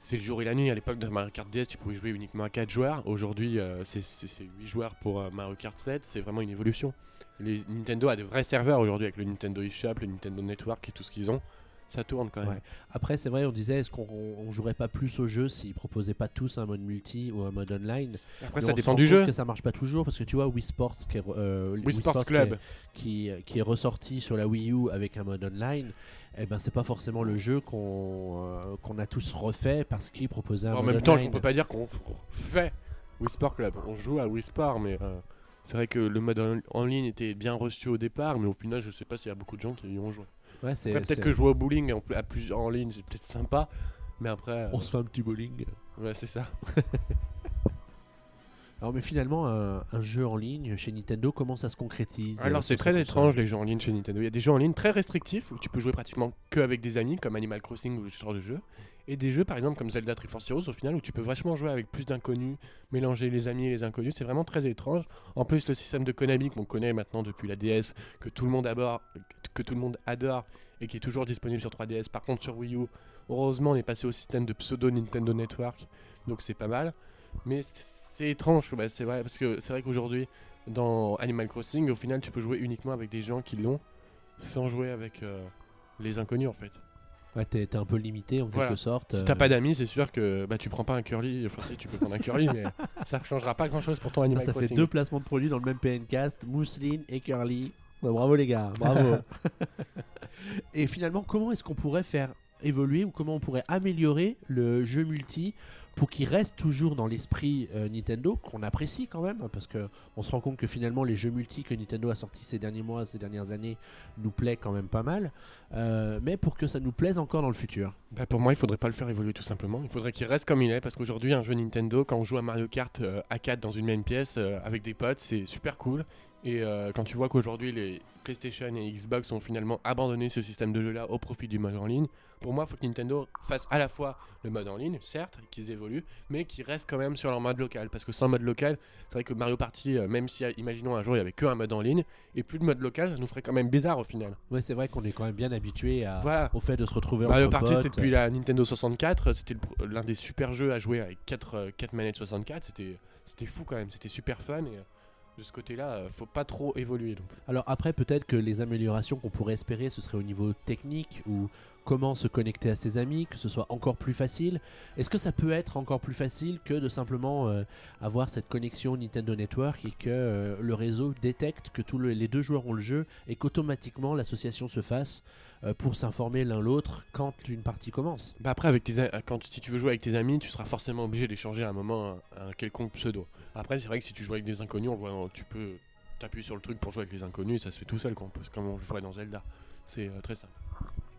Speaker 2: c'est le jour et la nuit. À l'époque de Mario Kart DS, tu pouvais jouer uniquement à 4 joueurs. Aujourd'hui, euh, c'est c'est- c'est 8 joueurs pour euh, Mario Kart 7. C'est vraiment une évolution. Les, Nintendo a des vrais serveurs aujourd'hui avec le Nintendo eShop, le Nintendo Network et tout ce qu'ils ont. Ça tourne quand même.
Speaker 1: Ouais. après, c'est vrai, on disait est-ce qu'on on jouerait pas plus au jeu s'ils proposaient pas tous un mode multi ou un mode online?
Speaker 2: Après,
Speaker 1: Mais
Speaker 2: ça dépend du jeu.
Speaker 1: que ça marche pas toujours parce que tu vois Wii Sports qui est, euh,
Speaker 2: Wii Sports Club.
Speaker 1: qui, est- qui est ressorti sur la Wii U avec un mode online, eh ben c'est pas forcément le jeu qu'on euh, qu'on a tous refait parce qu'il proposait un
Speaker 2: En même temps, on
Speaker 1: online.
Speaker 2: peut pas dire qu'on fait Wii Sport Club. On joue à Wii Sport, mais euh, c'est vrai que le mode en, en ligne était bien reçu au départ, mais au final, je sais pas s'il y a beaucoup de gens qui y ont joué.
Speaker 1: Ouais, c'est-
Speaker 2: Après,
Speaker 1: c'est-
Speaker 2: peut-être que jouer au bowling en, à plus, en ligne, c'est peut-être sympa, mais après, euh,
Speaker 1: on se fait un petit bowling.
Speaker 2: ouais, c'est ça. (laughs)
Speaker 1: Alors mais finalement un, un jeu en ligne chez Nintendo comment ça se concrétise
Speaker 2: Alors, c'est très étrange les jeux en ligne chez Nintendo. Il y a des jeux en ligne très restrictifs où tu peux jouer pratiquement que avec des amis, comme Animal Crossing ou ce genre de jeu. Et des jeux, par exemple, comme Zelda Triforce Heroes, au final, où tu peux vachement jouer avec plus d'inconnus, mélanger les amis et les inconnus. C'est vraiment très étrange. En plus, le système de Konami qu'on connaît maintenant depuis la DS, que tout le monde adore, que tout le monde adore et qui est toujours disponible sur 3DS. Par contre, sur Wii U, heureusement, on est passé au système de pseudo Nintendo Network, donc c'est pas mal. Mais c'est- étrange, bah, c'est vrai, parce que c'est vrai qu'aujourd'hui, dans Animal Crossing, au final, tu peux jouer uniquement avec des gens qui l'ont, sans jouer avec euh, les inconnus en fait.
Speaker 1: Ouais, t'es t'es un peu limité en
Speaker 2: Voilà.
Speaker 1: quelque sorte.
Speaker 2: Si
Speaker 1: euh,
Speaker 2: t'as pas d'amis, c'est sûr que bah, tu prends pas un curly. Enfin, si, tu peux prendre un curly, mais (laughs) ça changera pas grand chose pour ton
Speaker 1: ça,
Speaker 2: Animal
Speaker 1: ça fait
Speaker 2: Crossing.
Speaker 1: deux placements de produits dans le même PNcast, Mousseline et Curly. Ouais, bravo les gars, bravo. (laughs) et finalement, comment est-ce qu'on pourrait faire évoluer ou comment on pourrait améliorer le jeu multi pour qu'il reste toujours dans l'esprit euh, Nintendo qu'on apprécie quand même hein, parce que on se rend compte que finalement les jeux multi que Nintendo a sortis ces derniers mois, ces dernières années nous plaît quand même pas mal, Euh, mais pour que ça nous plaise encore dans le futur.
Speaker 2: Bah, pour moi, il faudrait pas le faire évoluer tout simplement. Il faudrait qu'il reste comme il est parce qu'aujourd'hui, un jeu Nintendo, quand on joue à Mario Kart euh, à 4 dans une même pièce euh, avec des potes, c'est super cool. Et euh, quand tu vois qu'aujourd'hui les PlayStation et Xbox ont finalement abandonné ce système de jeu-là au profit du mode en ligne, pour moi, il faut que Nintendo fasse à la fois le mode en ligne, certes, qu'ils évoluent, mais qu'ils restent quand même sur leur mode local. Parce que sans mode local, c'est vrai que Mario Party, euh, même si, imaginons un jour, il n'y avait que un mode en ligne, et plus de mode local, ça nous ferait quand même bizarre au final.
Speaker 1: Ouais, c'est vrai qu'on est quand même bien habitué à,
Speaker 2: Voilà.
Speaker 1: au fait de se retrouver
Speaker 2: Mario
Speaker 1: entre
Speaker 2: Party,
Speaker 1: potes.
Speaker 2: c'est depuis la Nintendo 64, c'était l'un des super jeux à jouer avec 4, manettes 64, c'était fou quand même, c'était super fun, et euh, de ce côté-là, euh, faut pas trop évoluer.
Speaker 1: Alors après, peut-être que les améliorations qu'on pourrait espérer, ce serait au niveau technique ou comment se connecter à ses amis, que ce soit encore plus facile. Est-ce que ça peut être encore plus facile que de simplement euh, avoir cette connexion Nintendo Network et que euh, le réseau détecte que tous le- les deux joueurs ont le jeu et qu'automatiquement l'association se fasse euh, pour s'informer l'un l'autre quand une partie commence?
Speaker 2: Bah après, avec tes, quand, si tu veux jouer avec tes amis, tu seras forcément obligé d'échanger à un moment un, quelconque pseudo. Après, c'est vrai que si tu joues avec des inconnus, on tu peux t'appuyer sur le truc pour jouer avec les inconnus et ça se fait tout seul, comme on le ferait dans Zelda. C'est très simple.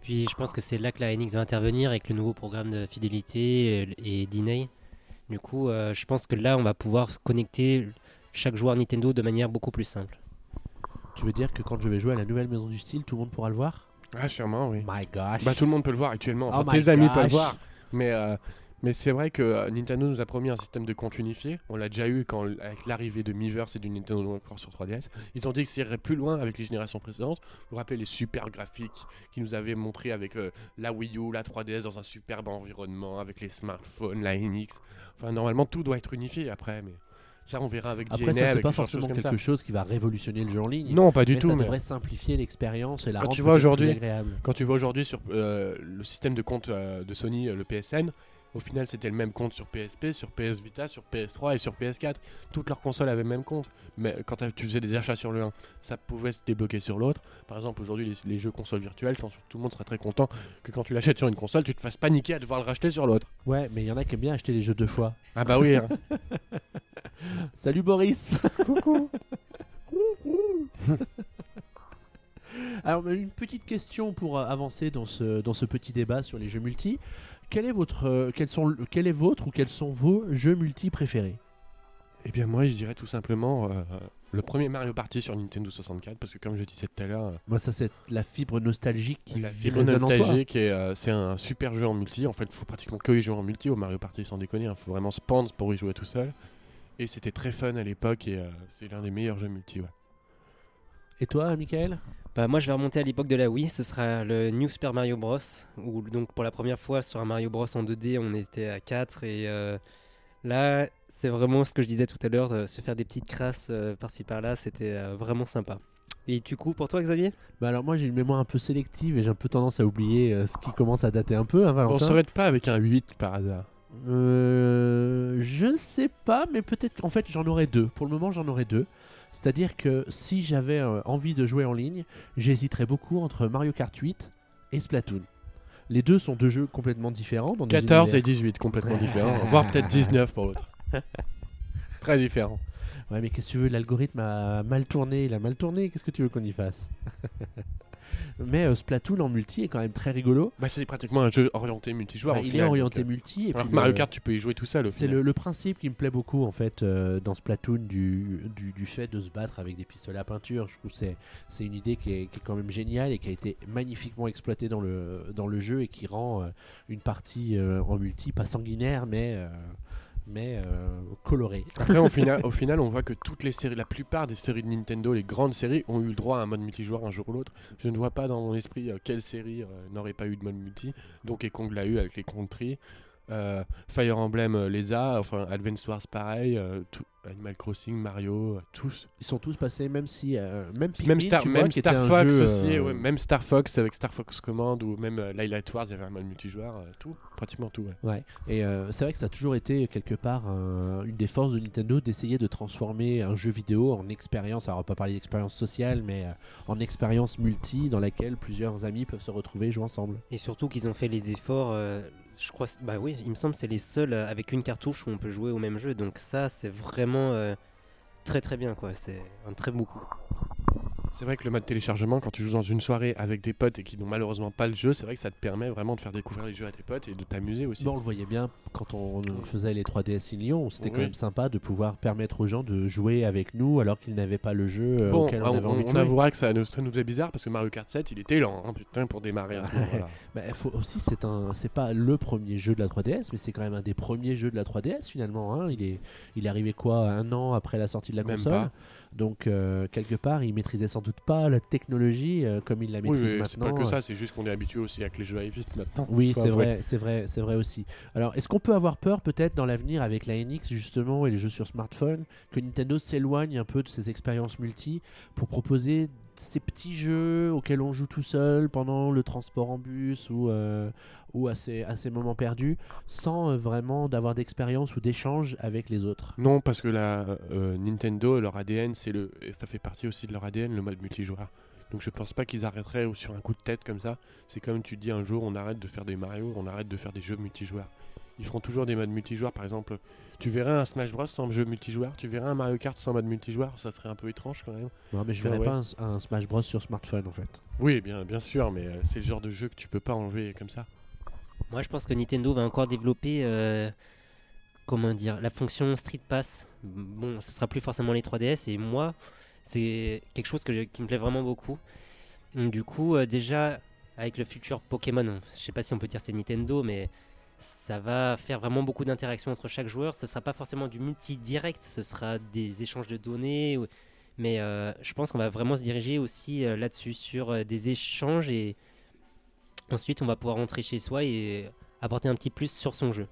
Speaker 3: Puis je pense que c'est là que la NX va intervenir avec le nouveau programme de fidélité euh, et Diney. Du coup, euh, je pense que là, on va pouvoir se connecter chaque joueur Nintendo de manière beaucoup plus simple.
Speaker 1: Tu veux dire que quand je vais jouer à la nouvelle maison du style, tout le monde pourra le voir?
Speaker 2: Ah, sûrement, oui.
Speaker 1: My gosh
Speaker 2: Bah, tout le monde peut le voir actuellement. Enfin,
Speaker 1: Oh my
Speaker 2: tes amis peuvent le
Speaker 1: gosh.
Speaker 2: voir. Mais, euh, mais c'est vrai que euh, Nintendo nous a promis un système de compte unifié. On l'a déjà eu quand, avec l'arrivée de Miiverse et du Nintendo World sur 3DS. Ils ont dit que ça irait plus loin avec les générations précédentes. Vous vous rappelez les super graphiques qu'ils nous avaient montré avec euh, la Wii U, la 3DS dans un superbe environnement, avec les smartphones, la NX. Enfin, normalement, tout doit être unifié après. Mais ça, on verra avec
Speaker 1: Après,
Speaker 2: DNA,
Speaker 1: ça, c'est pas forcément quelque
Speaker 2: ça.
Speaker 1: chose qui va révolutionner le jeu en ligne.
Speaker 2: Non, pas du
Speaker 1: mais
Speaker 2: tout.
Speaker 1: ça
Speaker 2: mais-
Speaker 1: devrait simplifier l'expérience et la
Speaker 2: Quand
Speaker 1: rendre
Speaker 2: tu vois
Speaker 1: plus agréable.
Speaker 2: Quand tu vois aujourd'hui sur euh, le système de compte euh, de Sony, le PSN, au final c'était le même compte sur PSP, sur PS Vita, sur PS3 et sur PS4. Toutes leurs consoles avaient le même compte. Mais quand tu faisais des achats sur le 1, ça pouvait se débloquer sur l'autre. Par exemple, aujourd'hui, les, les jeux consoles virtuelles, je pense que tout le monde serait très content que quand tu l'achètes sur une console, tu te fasses paniquer à devoir le racheter sur l'autre.
Speaker 1: Ouais, mais il y en a qui aiment bien acheter les jeux deux fois.
Speaker 2: Ah bah oui. hein. (laughs)
Speaker 1: Salut Boris
Speaker 2: Coucou. (laughs)
Speaker 1: Alors, une petite question pour euh, avancer dans ce, dans ce petit débat sur les jeux multi. Quel est votre, euh, quels sont, quel est votre ou quels sont vos jeux multi préférés
Speaker 2: Eh bien moi, je dirais tout simplement euh, le premier Mario Party sur Nintendo 64, parce que comme je disais tout à l'heure,
Speaker 1: Moi, ça, c'est la fibre nostalgique qui
Speaker 2: La fibre nostalgique et euh, c'est un super jeu en multi. En fait, il faut pratiquement que y jouer en multi au Mario Party sans déconner. Il faut vraiment se pendre pour y jouer tout seul. Et c'était très fun à l'époque et euh, c'est l'un des meilleurs jeux multi. Ouais.
Speaker 1: Et toi, Michael
Speaker 3: Bah, moi, je vais remonter à l'époque de la Wii. Ce sera le New Super Mario Bros. Où, donc, pour la première fois sur un Mario Bros en 2D, on était à 4. Et euh, là, c'est vraiment ce que je disais tout à l'heure euh, se faire des petites crasses euh, par-ci par-là. C'était euh, vraiment sympa. Et du coup, pour toi, Xavier?
Speaker 1: Bah alors moi j'ai une mémoire un peu sélective et j'ai un peu tendance à oublier euh, ce qui commence à dater un peu, hein,
Speaker 2: On
Speaker 1: Valentin.
Speaker 2: s'arrête pas avec un 8 par hasard.
Speaker 1: Euh, je sais pas, mais peut-être qu'en fait j'en aurais deux. Pour le moment j'en aurais deux. C'est-à-dire que si j'avais euh, envie de jouer en ligne, j'hésiterais beaucoup entre Mario Kart 8 et Splatoon. Les deux sont deux jeux complètement différents. Dans des
Speaker 2: 14 et
Speaker 1: univers-
Speaker 2: 18, complètement (laughs) différents. Voire peut-être 19 pour l'autre. (laughs) Très différent.
Speaker 1: Ouais, mais qu'est-ce que tu veux L'algorithme a mal tourné, il a mal tourné. Qu'est-ce que tu veux qu'on y fasse? (laughs) Mais euh, Splatoon en multi est quand même très rigolo.
Speaker 2: Bah, c'est pratiquement un jeu orienté multijoueur.
Speaker 1: Bah, il
Speaker 2: final,
Speaker 1: est orienté
Speaker 2: donc, euh,
Speaker 1: multi. Et
Speaker 2: alors
Speaker 1: puis
Speaker 2: Mario
Speaker 1: le-
Speaker 2: Kart, tu peux y jouer tout seul.
Speaker 1: C'est le, le principe qui me plaît beaucoup en fait euh, dans Splatoon du, du, du fait de se battre avec des pistolets à peinture. Je trouve que c'est, c'est une idée qui est, qui est quand même géniale et qui a été magnifiquement exploitée dans le, dans le jeu et qui rend une partie en multi pas sanguinaire mais, mais euh, colorée.
Speaker 2: Après, au final, (laughs) au final, on voit que toutes les séries, la plupart des séries de Nintendo, les grandes séries, ont eu le droit à un mode multijoueur un jour ou l'autre. Je ne vois pas dans mon esprit euh, quelle série euh, n'aurait pas eu de mode multi. Donkey Kong l'a eu avec les Country. Euh, Fire Emblem euh, les a, enfin Advance Wars pareil, euh, tout- Animal Crossing, Mario, tous.
Speaker 1: Ils sont tous passés même si euh, même
Speaker 2: même
Speaker 1: Pikmin,
Speaker 2: Star,
Speaker 1: tu vois,
Speaker 2: même
Speaker 1: qui était
Speaker 2: Star
Speaker 1: un
Speaker 2: Fox
Speaker 1: jeu,
Speaker 2: aussi,
Speaker 1: euh,
Speaker 2: ouais, même Star Fox avec Star Fox Command ou même euh, Light Wars, il y avait un mode multijoueur, euh, tout, pratiquement tout. Ouais.
Speaker 1: Ouais, et euh, c'est vrai que ça a toujours été quelque part euh, une des forces de Nintendo d'essayer de transformer un jeu vidéo en expérience, alors on va pas parler d'expérience sociale, mais euh, en expérience multi dans laquelle plusieurs amis peuvent se retrouver et jouer ensemble.
Speaker 3: Et surtout qu'ils ont fait les efforts. Je crois, bah oui, il me semble c'est les seuls euh, avec une cartouche où on peut jouer au même jeu. Donc ça, c'est vraiment euh, très très bien quoi. C'est un très beau coup.
Speaker 2: C'est vrai que le mode téléchargement, quand tu joues dans une soirée avec des potes et qui n'ont malheureusement pas le jeu, c'est vrai que ça te permet vraiment de faire découvrir les jeux à tes potes et de t'amuser aussi.
Speaker 1: Bon, on le voyait bien quand on faisait les 3DS in Lyon, c'était quand même sympa de pouvoir permettre aux gens de jouer avec nous alors qu'ils n'avaient pas le jeu euh,
Speaker 2: Bon,
Speaker 1: auquel on,
Speaker 2: on,
Speaker 1: avait envie de
Speaker 2: on
Speaker 1: jouer.
Speaker 2: avouera que ça nous, ça nous faisait bizarre parce que Mario Kart 7, il était lent, hein, putain, pour démarrer à ce (laughs) moment-là.
Speaker 1: Bah, faut aussi, c'est un, c'est pas le premier jeu de la 3DS, mais c'est quand même un des premiers jeux de la 3DS finalement. hein. Il est, il est arrivé quoi un an après la sortie de la
Speaker 2: Même
Speaker 1: console?
Speaker 2: pas.
Speaker 1: Donc euh, quelque part, il maîtrisait sans doute pas la technologie euh, comme il la
Speaker 2: Oui,
Speaker 1: maîtrise
Speaker 2: mais c'est
Speaker 1: maintenant.
Speaker 2: pas que ça, c'est juste qu'on est habitué aussi avec les jeux à vite maintenant.
Speaker 1: Oui, c'est vrai, c'est vrai, c'est vrai aussi. Alors, est-ce qu'on peut avoir peur peut-être dans l'avenir avec la NX justement et les jeux sur smartphone que Nintendo s'éloigne un peu de ses expériences multi pour proposer ces petits jeux auxquels on joue tout seul pendant le transport en bus ou, euh, ou à, ces, à ces moments perdus sans euh, vraiment d'avoir d'expérience ou d'échange avec les autres
Speaker 2: Non, parce que la euh, Nintendo, leur ADN, c'est le, ça fait partie aussi de leur ADN, le mode multijoueur. Donc je pense pas qu'ils arrêteraient sur un coup de tête comme ça. C'est comme tu dis un jour, on arrête de faire des Mario, on arrête de faire des jeux multijoueurs. Ils feront toujours des modes multijoueurs. Par exemple, tu verrais un Smash Bros sans jeu multijoueur, tu verrais un Mario Kart sans mode multijoueur, ça serait un peu étrange quand même.
Speaker 1: Non, mais je
Speaker 2: Ah
Speaker 1: verrais
Speaker 2: ouais.
Speaker 1: pas un, un Smash Bros sur smartphone en fait.
Speaker 2: Oui, bien, bien sûr, mais euh, c'est le genre de jeu que tu peux pas enlever comme ça.
Speaker 3: Moi, je pense que Nintendo va encore développer, euh, comment dire, la fonction Street Pass. Bon, ce sera plus forcément les 3DS et moi, c'est quelque chose que je- qui me plaît vraiment beaucoup. Donc, du coup, euh, déjà avec le futur Pokémon, je sais pas si on peut dire c'est Nintendo, mais ça va faire vraiment beaucoup d'interactions entre chaque joueur. Ce sera pas forcément du multi direct, ce sera des échanges de données. Mais euh, je pense qu'on va vraiment se diriger aussi euh, là-dessus, sur euh, des échanges et ensuite on va pouvoir rentrer chez soi et apporter un petit plus sur son jeu.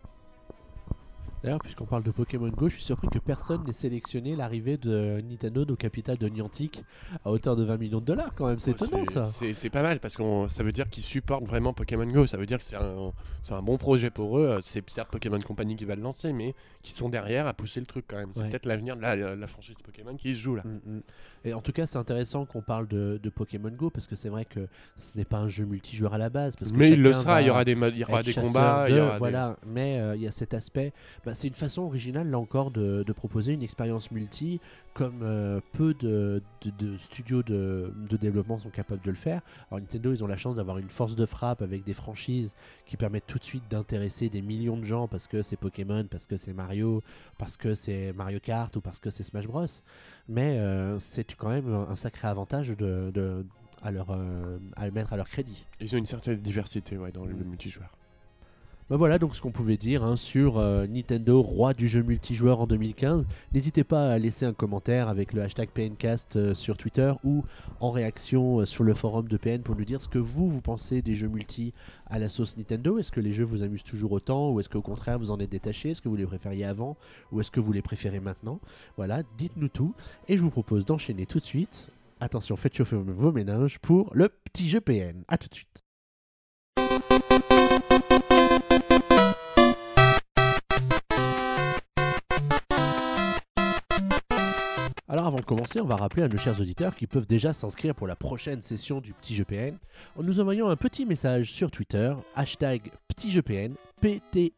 Speaker 1: D'ailleurs, puisqu'on parle de Pokémon Go, je suis surpris que personne n'ait sélectionné l'arrivée de Nintendo au capital de Niantic à hauteur de 20 millions de dollars quand même. C'est
Speaker 2: Ouais,
Speaker 1: étonnant ça.
Speaker 2: C'est pas mal parce que ça veut dire qu'ils supportent vraiment Pokémon Go. Ça veut dire que c'est un, un bon projet pour eux. C'est certes Pokémon Company qui va le lancer, mais qui sont derrière à pousser le truc quand même. C'est
Speaker 1: Ouais.
Speaker 2: peut-être l'avenir de la, la franchise Pokémon qui se joue là.
Speaker 1: Mm, mm. Et en tout cas, c'est intéressant qu'on parle de, de Pokémon Go parce que c'est vrai que ce n'est pas un jeu multijoueur à la base. Parce que
Speaker 2: Mais il le sera. Il y aura des, modes- il y aura des combats. il y
Speaker 1: de-
Speaker 2: aura des-
Speaker 1: voilà, mais euh, il y a cet aspect. bah, c'est une façon originale là encore de, proposer une expérience multi comme euh, peu de, studios de, développement sont capables de le faire. Alors Nintendo, ils ont la chance d'avoir une force de frappe avec des franchises qui permettent tout de suite d'intéresser des millions de gens parce que c'est Pokémon, parce que c'est Mario, parce que c'est Mario Kart ou parce que c'est Smash Bros. Mais euh, c'est quand même un, sacré avantage à, leur, euh, mettre à leur crédit.
Speaker 2: Ils ont une certaine diversité dans le multijoueur.
Speaker 1: Bah voilà donc ce qu'on pouvait dire hein, sur euh, Nintendo, roi du jeu multijoueur en 2015. N'hésitez pas à laisser un commentaire avec le hashtag PNcast euh, sur Twitter ou en réaction euh, sur le forum de PN pour nous dire ce que vous, vous pensez des jeux multi à la sauce Nintendo. Est-ce que les jeux vous amusent toujours autant ou est-ce qu'au contraire vous en êtes détaché? Est-ce que vous les préfériez avant ou est-ce que vous les préférez maintenant? Voilà, dites-nous tout et je vous propose d'enchaîner tout de suite. Attention, faites chauffer vos méninges pour le petit jeu PN. A tout de suite. De commencer, on va rappeler à nos chers auditeurs qui peuvent déjà s'inscrire pour la prochaine session du Petit Jeu PN en nous envoyant un petit message sur Twitter, hashtag Petit Jeu PN, P-T-I-J-E-U-P-N,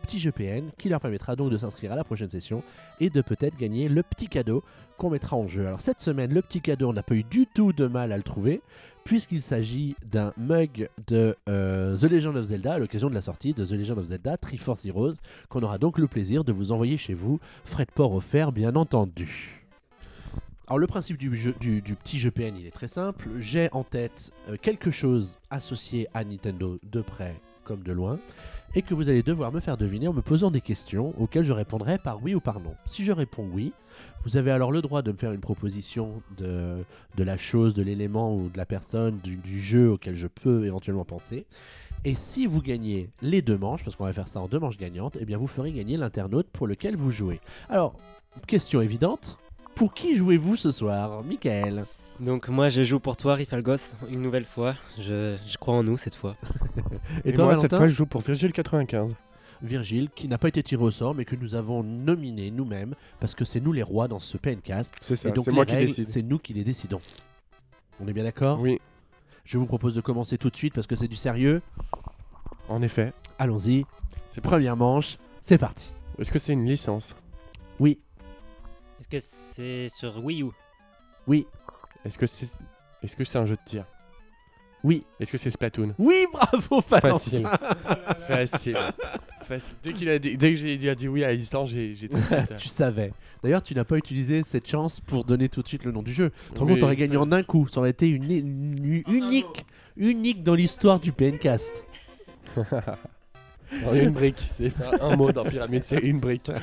Speaker 1: Petit Jeu PN, qui leur permettra donc de s'inscrire à la prochaine session et de peut-être gagner le petit cadeau qu'on mettra en jeu. Alors cette semaine, le petit cadeau, on n'a pas eu du tout de mal à le trouver, puisqu'il s'agit d'un mug de euh, The Legend of Zelda à l'occasion de la sortie de The Legend of Zelda Triforce Heroes, qu'on aura donc le plaisir de vous envoyer chez vous, frais de port offert bien entendu. Alors le principe du, petit jeu PN il est très simple, j'ai en tête euh, quelque chose associé à Nintendo de près comme de loin, et que vous allez devoir me faire deviner en me posant des questions auxquelles je répondrai par oui ou par non. Si je réponds oui, vous avez alors le droit de me faire une proposition de, de la chose, de l'élément ou de la personne, du, du jeu auquel je peux éventuellement penser. Et si vous gagnez les deux manches, parce qu'on va faire ça en deux manches gagnantes, eh bien vous ferez gagner l'internaute pour lequel vous jouez. Alors, question évidente, pour qui jouez-vous ce soir, Michael?
Speaker 3: Donc moi je joue pour toi Rifalgos une nouvelle fois, je, je crois en nous cette fois.
Speaker 1: Et, (laughs)
Speaker 2: Et,
Speaker 1: toi,
Speaker 2: moi, cette fois, je joue pour Virgile 95.
Speaker 1: Virgile, qui n'a pas été tiré au sort, mais que nous avons nominé nous-mêmes, parce que c'est nous les rois dans ce PNcast.
Speaker 2: C'est ça,
Speaker 1: Et donc
Speaker 2: c'est
Speaker 1: les
Speaker 2: moi qui décide.
Speaker 1: c'est nous qui les décidons. On est bien d'accord?
Speaker 2: Oui,
Speaker 1: Je vous propose de commencer tout de suite parce que c'est du sérieux.
Speaker 2: en effet.
Speaker 1: Allons-y.
Speaker 2: C'est parti.
Speaker 1: Première manche, c'est parti.
Speaker 2: Est-ce que c'est une licence?
Speaker 1: Oui,
Speaker 3: Est-ce que c'est sur Wii U?
Speaker 1: Oui.
Speaker 2: Est-ce que c'est est-ce que c'est un jeu de tir?
Speaker 1: Oui.
Speaker 2: Est-ce que c'est Splatoon?
Speaker 1: Oui, bravo, Valentin.
Speaker 2: Facile. Facile. Facile. Dès qu'il a dit, dès que j'ai dit, a dit oui à l'histoire, j'ai tout de suite. euh, (laughs)
Speaker 1: tu savais. D'ailleurs, tu n'as pas utilisé cette chance pour donner tout de suite le nom du jeu. Tu te rends
Speaker 2: Oui,
Speaker 1: compte, t'aurais gagné en un coup. Ça aurait été une, une- unique, unique dans l'histoire du PNcast. (laughs)
Speaker 2: une brique. C'est pas un mot dans Pyramide, c'est une brique. (laughs)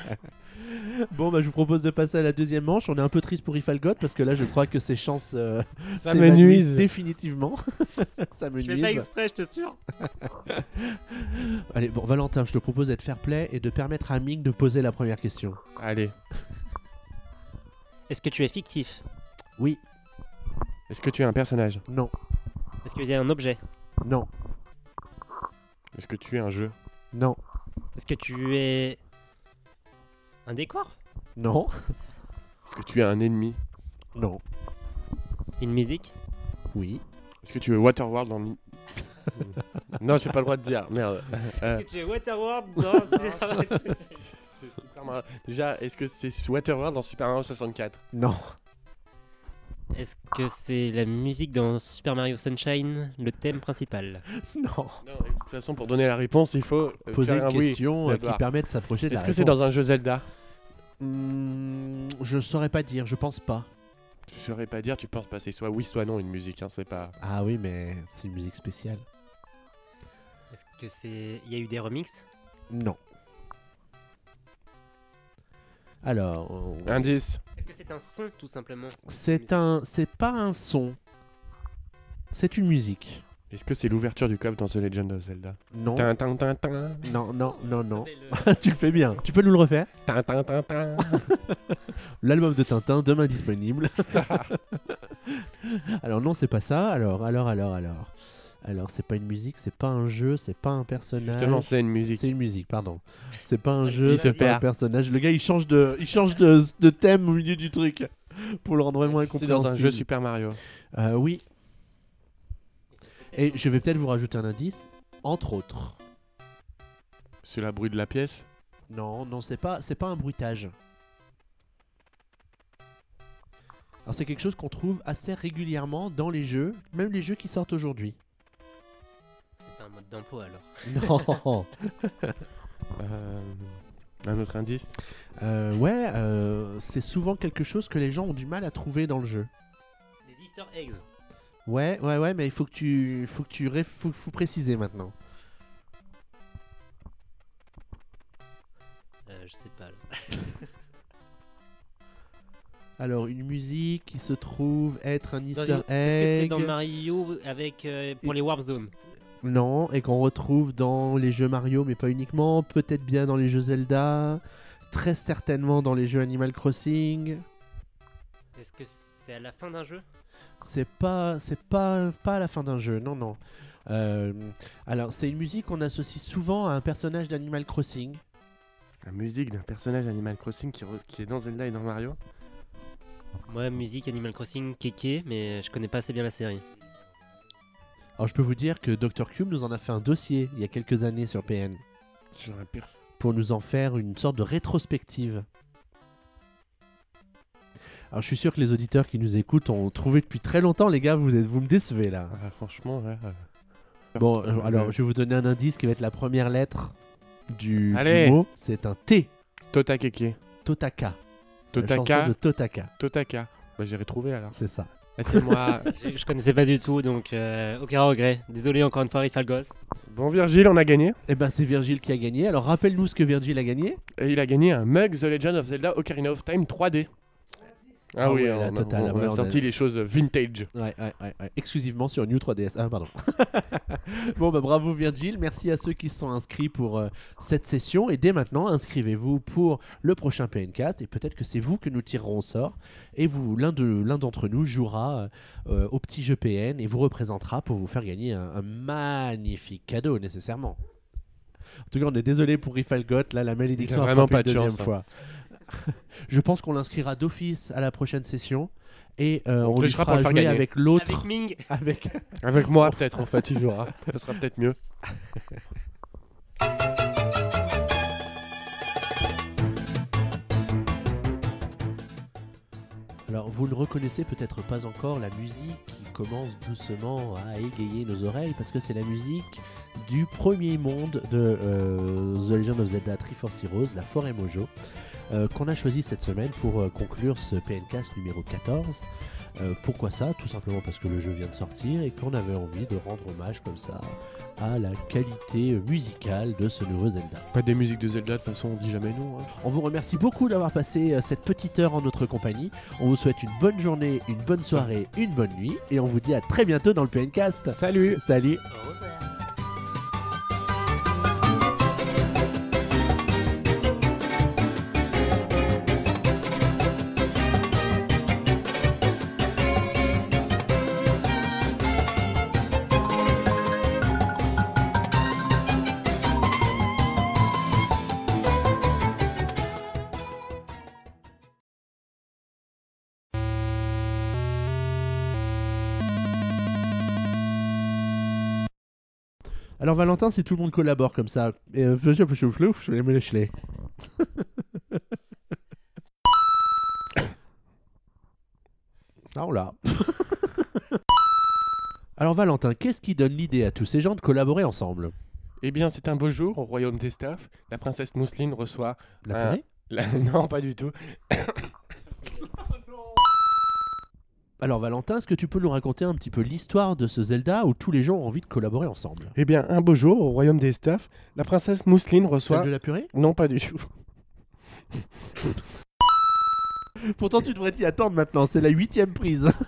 Speaker 2: (laughs)
Speaker 1: Bon, bah, je vous propose de passer à la deuxième manche. On est un peu triste pour Ifalgot parce que là, je crois que ses chances euh,
Speaker 2: Ça me nuise.
Speaker 1: définitivement. (laughs) Ça me nuise.
Speaker 3: exprès, je te sûr. (laughs)
Speaker 1: Allez, bon, Valentin, je te propose d'être fair play et de permettre à Ming de poser la première question.
Speaker 2: Allez.
Speaker 3: Est-ce que tu es fictif?
Speaker 1: Oui,
Speaker 2: Est-ce que tu es un personnage?
Speaker 1: Non,
Speaker 3: Est-ce qu'il y a un objet?
Speaker 1: Non,
Speaker 2: Est-ce que tu es un jeu?
Speaker 1: Non,
Speaker 3: Est-ce que tu es un décor
Speaker 1: non,
Speaker 2: Est-ce que tu es un ennemi
Speaker 1: non,
Speaker 3: Une musique
Speaker 1: oui,
Speaker 2: Est-ce que tu es Waterworld dans (laughs) Non, j'ai pas le droit de dire. Merde. Euh,
Speaker 3: Est-ce que tu es Waterworld dans (laughs)
Speaker 2: c'est Super Mario- Déjà, est-ce que c'est Waterworld dans Super Mario 64
Speaker 1: non,
Speaker 3: Est-ce que c'est la musique dans Super Mario Sunshine, le thème principal (laughs)
Speaker 1: non.
Speaker 2: Non, et de toute façon, pour donner la réponse, il faut euh,
Speaker 1: Poser une
Speaker 2: un
Speaker 1: question euh, qui permet de s'approcher de la
Speaker 2: Est-ce que c'est dans un jeu Zelda
Speaker 1: Hmm, je saurais pas dire, je pense pas.
Speaker 2: Je saurais pas dire, tu penses pas, c'est soit oui, soit non une musique, hein, c'est pas.
Speaker 1: Ah oui, mais c'est une musique spéciale.
Speaker 3: Est-ce que c'est. Il y a eu des remixes?
Speaker 1: Non. Alors, on-
Speaker 2: Indice.
Speaker 3: Que c'est un son tout simplement
Speaker 1: c'est un, c'est pas un son. C'est une musique.
Speaker 2: Est-ce que c'est l'ouverture du coffre dans The Legend of Zelda?
Speaker 1: Non,
Speaker 2: Tin, tin, tin, tin.
Speaker 1: non, non, non, non.
Speaker 3: Le- (laughs)
Speaker 1: tu le fais bien. Tu peux nous le refaire?
Speaker 2: Tin, tin, tin, tin. (laughs)
Speaker 1: L'album de Tintin demain disponible. (laughs) alors non, c'est pas ça. Alors, alors, alors, alors. Alors, c'est pas une musique, c'est pas un jeu, c'est pas un personnage.
Speaker 2: Justement, c'est une musique.
Speaker 1: C'est une musique, pardon. C'est pas un jeu, c'est pas un personnage. Le gars, il change de, il change de, de thème au milieu du truc (laughs) pour le rendre vraiment
Speaker 2: C'est
Speaker 1: incompréhensible.
Speaker 2: dans un jeu Super Mario.
Speaker 1: Euh, oui. Et je vais peut-être vous rajouter un indice. Entre autres.
Speaker 2: C'est la bruit de la pièce?
Speaker 1: Non, non, c'est pas, c'est pas un bruitage. Alors c'est quelque chose qu'on trouve assez régulièrement dans les jeux, même les jeux qui sortent aujourd'hui.
Speaker 3: Mode d'emploi alors.
Speaker 1: Non. (laughs)
Speaker 2: Euh, un autre indice
Speaker 1: Euh, ouais, euh, c'est souvent quelque chose que les gens ont du mal à trouver dans le jeu.
Speaker 3: Des Easter eggs.
Speaker 1: Ouais, ouais, ouais, mais il faut que tu, faut que tu, ré- faut, faut préciser maintenant.
Speaker 3: Euh, je sais pas. là. (laughs)
Speaker 1: Alors une musique qui se trouve être un
Speaker 3: Dans
Speaker 1: Easter
Speaker 3: une-
Speaker 1: egg.
Speaker 3: Est-ce que c'est dans Mario avec euh, pour les Warp Zones
Speaker 1: Non, et qu'on retrouve dans les jeux Mario, mais pas uniquement. Peut-être bien dans les jeux Zelda. Très certainement dans les jeux Animal Crossing.
Speaker 3: Est-ce que c'est à la fin d'un jeu?
Speaker 1: C'est pas, c'est pas, pas à la fin d'un jeu, non, non. Euh, alors, c'est une musique qu'on associe souvent à un personnage d'Animal Crossing.
Speaker 2: La musique d'un personnage Animal Crossing qui est dans Zelda et dans Mario?
Speaker 3: Moi, musique Animal Crossing, kéké, mais je connais pas assez bien la série.
Speaker 1: Alors, je peux vous dire que Dr. Cube nous en a fait un dossier il y a quelques années sur PN
Speaker 2: J'aurais pu-
Speaker 1: pour nous en faire une sorte de rétrospective. Alors, je suis sûr que les auditeurs qui nous écoutent ont trouvé depuis très longtemps, les gars, vous, êtes, vous me décevez là.
Speaker 2: Ah, franchement, ouais.
Speaker 1: Bon, euh, alors je vais vous donner un indice qui va être la première lettre du, du
Speaker 2: Allez.
Speaker 1: mot. C'est un T.
Speaker 2: Totakeke.
Speaker 1: Totaka. La chanson
Speaker 2: Totaka.
Speaker 1: de Totaka.
Speaker 2: Totaka. Bah, j'ai retrouvé alors.
Speaker 1: C'est ça.
Speaker 2: Aidez-moi.
Speaker 3: je, je connaissais pas du tout, donc euh, aucun regret. Désolé encore une fois, Rifalgos.
Speaker 2: bon, Virgile, on a gagné.
Speaker 1: Eh ben c'est Virgile qui a gagné. Alors rappelle-nous ce que Virgile a gagné.
Speaker 2: Et il a gagné un mug The Legend of Zelda Ocarina of Time 3D. Ah,
Speaker 1: Ah
Speaker 2: oui,
Speaker 1: ouais,
Speaker 2: on,
Speaker 1: la
Speaker 2: a-
Speaker 1: totale,
Speaker 2: on
Speaker 1: ouais,
Speaker 2: a
Speaker 1: on a-
Speaker 2: sorti les choses vintage.
Speaker 1: Ouais, ouais. Exclusivement sur New 3DS. Ah, pardon. (laughs) bon, bah bravo Virgile. Merci à ceux qui se sont inscrits pour euh, cette session. Et dès maintenant, inscrivez-vous pour le prochain PNcast. Et peut-être que c'est vous que nous tirerons au sort. Et vous, l'un de l'un d'entre nous jouera euh, au petit jeu PN et vous représentera pour vous faire gagner un, un magnifique cadeau, nécessairement. En tout cas, on est désolé pour Rifalgot. Là, la malédiction
Speaker 2: a
Speaker 1: a
Speaker 2: vraiment pas de
Speaker 1: deuxième
Speaker 2: chance, hein.
Speaker 1: Je pense qu'on l'inscrira d'office à la prochaine session. Et euh,
Speaker 2: On
Speaker 1: on, lui fera
Speaker 2: pour
Speaker 1: jouer
Speaker 2: gagner.
Speaker 1: avec l'autre.
Speaker 3: Avec Ming (laughs)
Speaker 1: Avec,
Speaker 2: Avec moi, peut-être, en fait, il jouera. Ce sera peut-être mieux.
Speaker 1: Alors, vous ne reconnaissez peut-être pas encore la musique qui commence doucement à égayer nos oreilles parce que c'est la musique du premier monde de euh, The Legend of Zelda Triforce Heroes, la Forêt Mojo, euh, qu'on a choisi cette semaine pour euh, conclure ce PNcast numéro 14. Euh, pourquoi ça? Tout simplement parce que le jeu vient de sortir et qu'on avait envie de rendre hommage comme ça à la qualité musicale de ce nouveau Zelda.
Speaker 2: Pas des musiques de Zelda, de toute façon, on dit jamais non. hein.
Speaker 1: On vous remercie beaucoup d'avoir passé euh, cette petite heure en notre compagnie. On vous souhaite une bonne journée, une bonne soirée, une bonne nuit et on vous dit à très bientôt dans le PNcast.
Speaker 2: Salut
Speaker 1: Salut Alors Valentin, si tout le monde collabore comme ça, et, euh, je je vais me lécher. (laughs) Ah on l'a. (laughs) Alors Valentin, qu'est-ce qui donne l'idée à tous ces gens de collaborer ensemble?
Speaker 2: Eh bien, c'est un beau jour au royaume des Staffs. La princesse Mousseline reçoit.
Speaker 1: La (laughs)
Speaker 2: la- Non, pas du tout.
Speaker 1: Alors Valentin, est-ce que tu peux nous raconter un petit peu l'histoire de ce Zelda où tous les gens ont envie de collaborer ensemble?
Speaker 2: Eh bien, un beau jour au royaume des Staffs, la princesse Mousseline
Speaker 1: Celle
Speaker 2: reçoit.
Speaker 1: de la purée?
Speaker 2: Non, pas du tout. (laughs)
Speaker 1: Pourtant tu devrais t'y attendre maintenant, c'est la huitième prise. (laughs)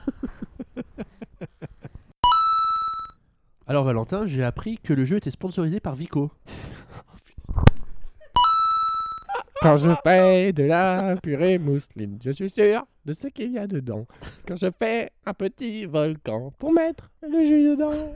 Speaker 1: Alors Valentin, j'ai appris que le jeu était sponsorisé par Vico.
Speaker 2: Quand je fais de la purée mousseline, je suis sûr de ce qu'il y a dedans. Quand je fais un petit volcan pour mettre le jus dedans.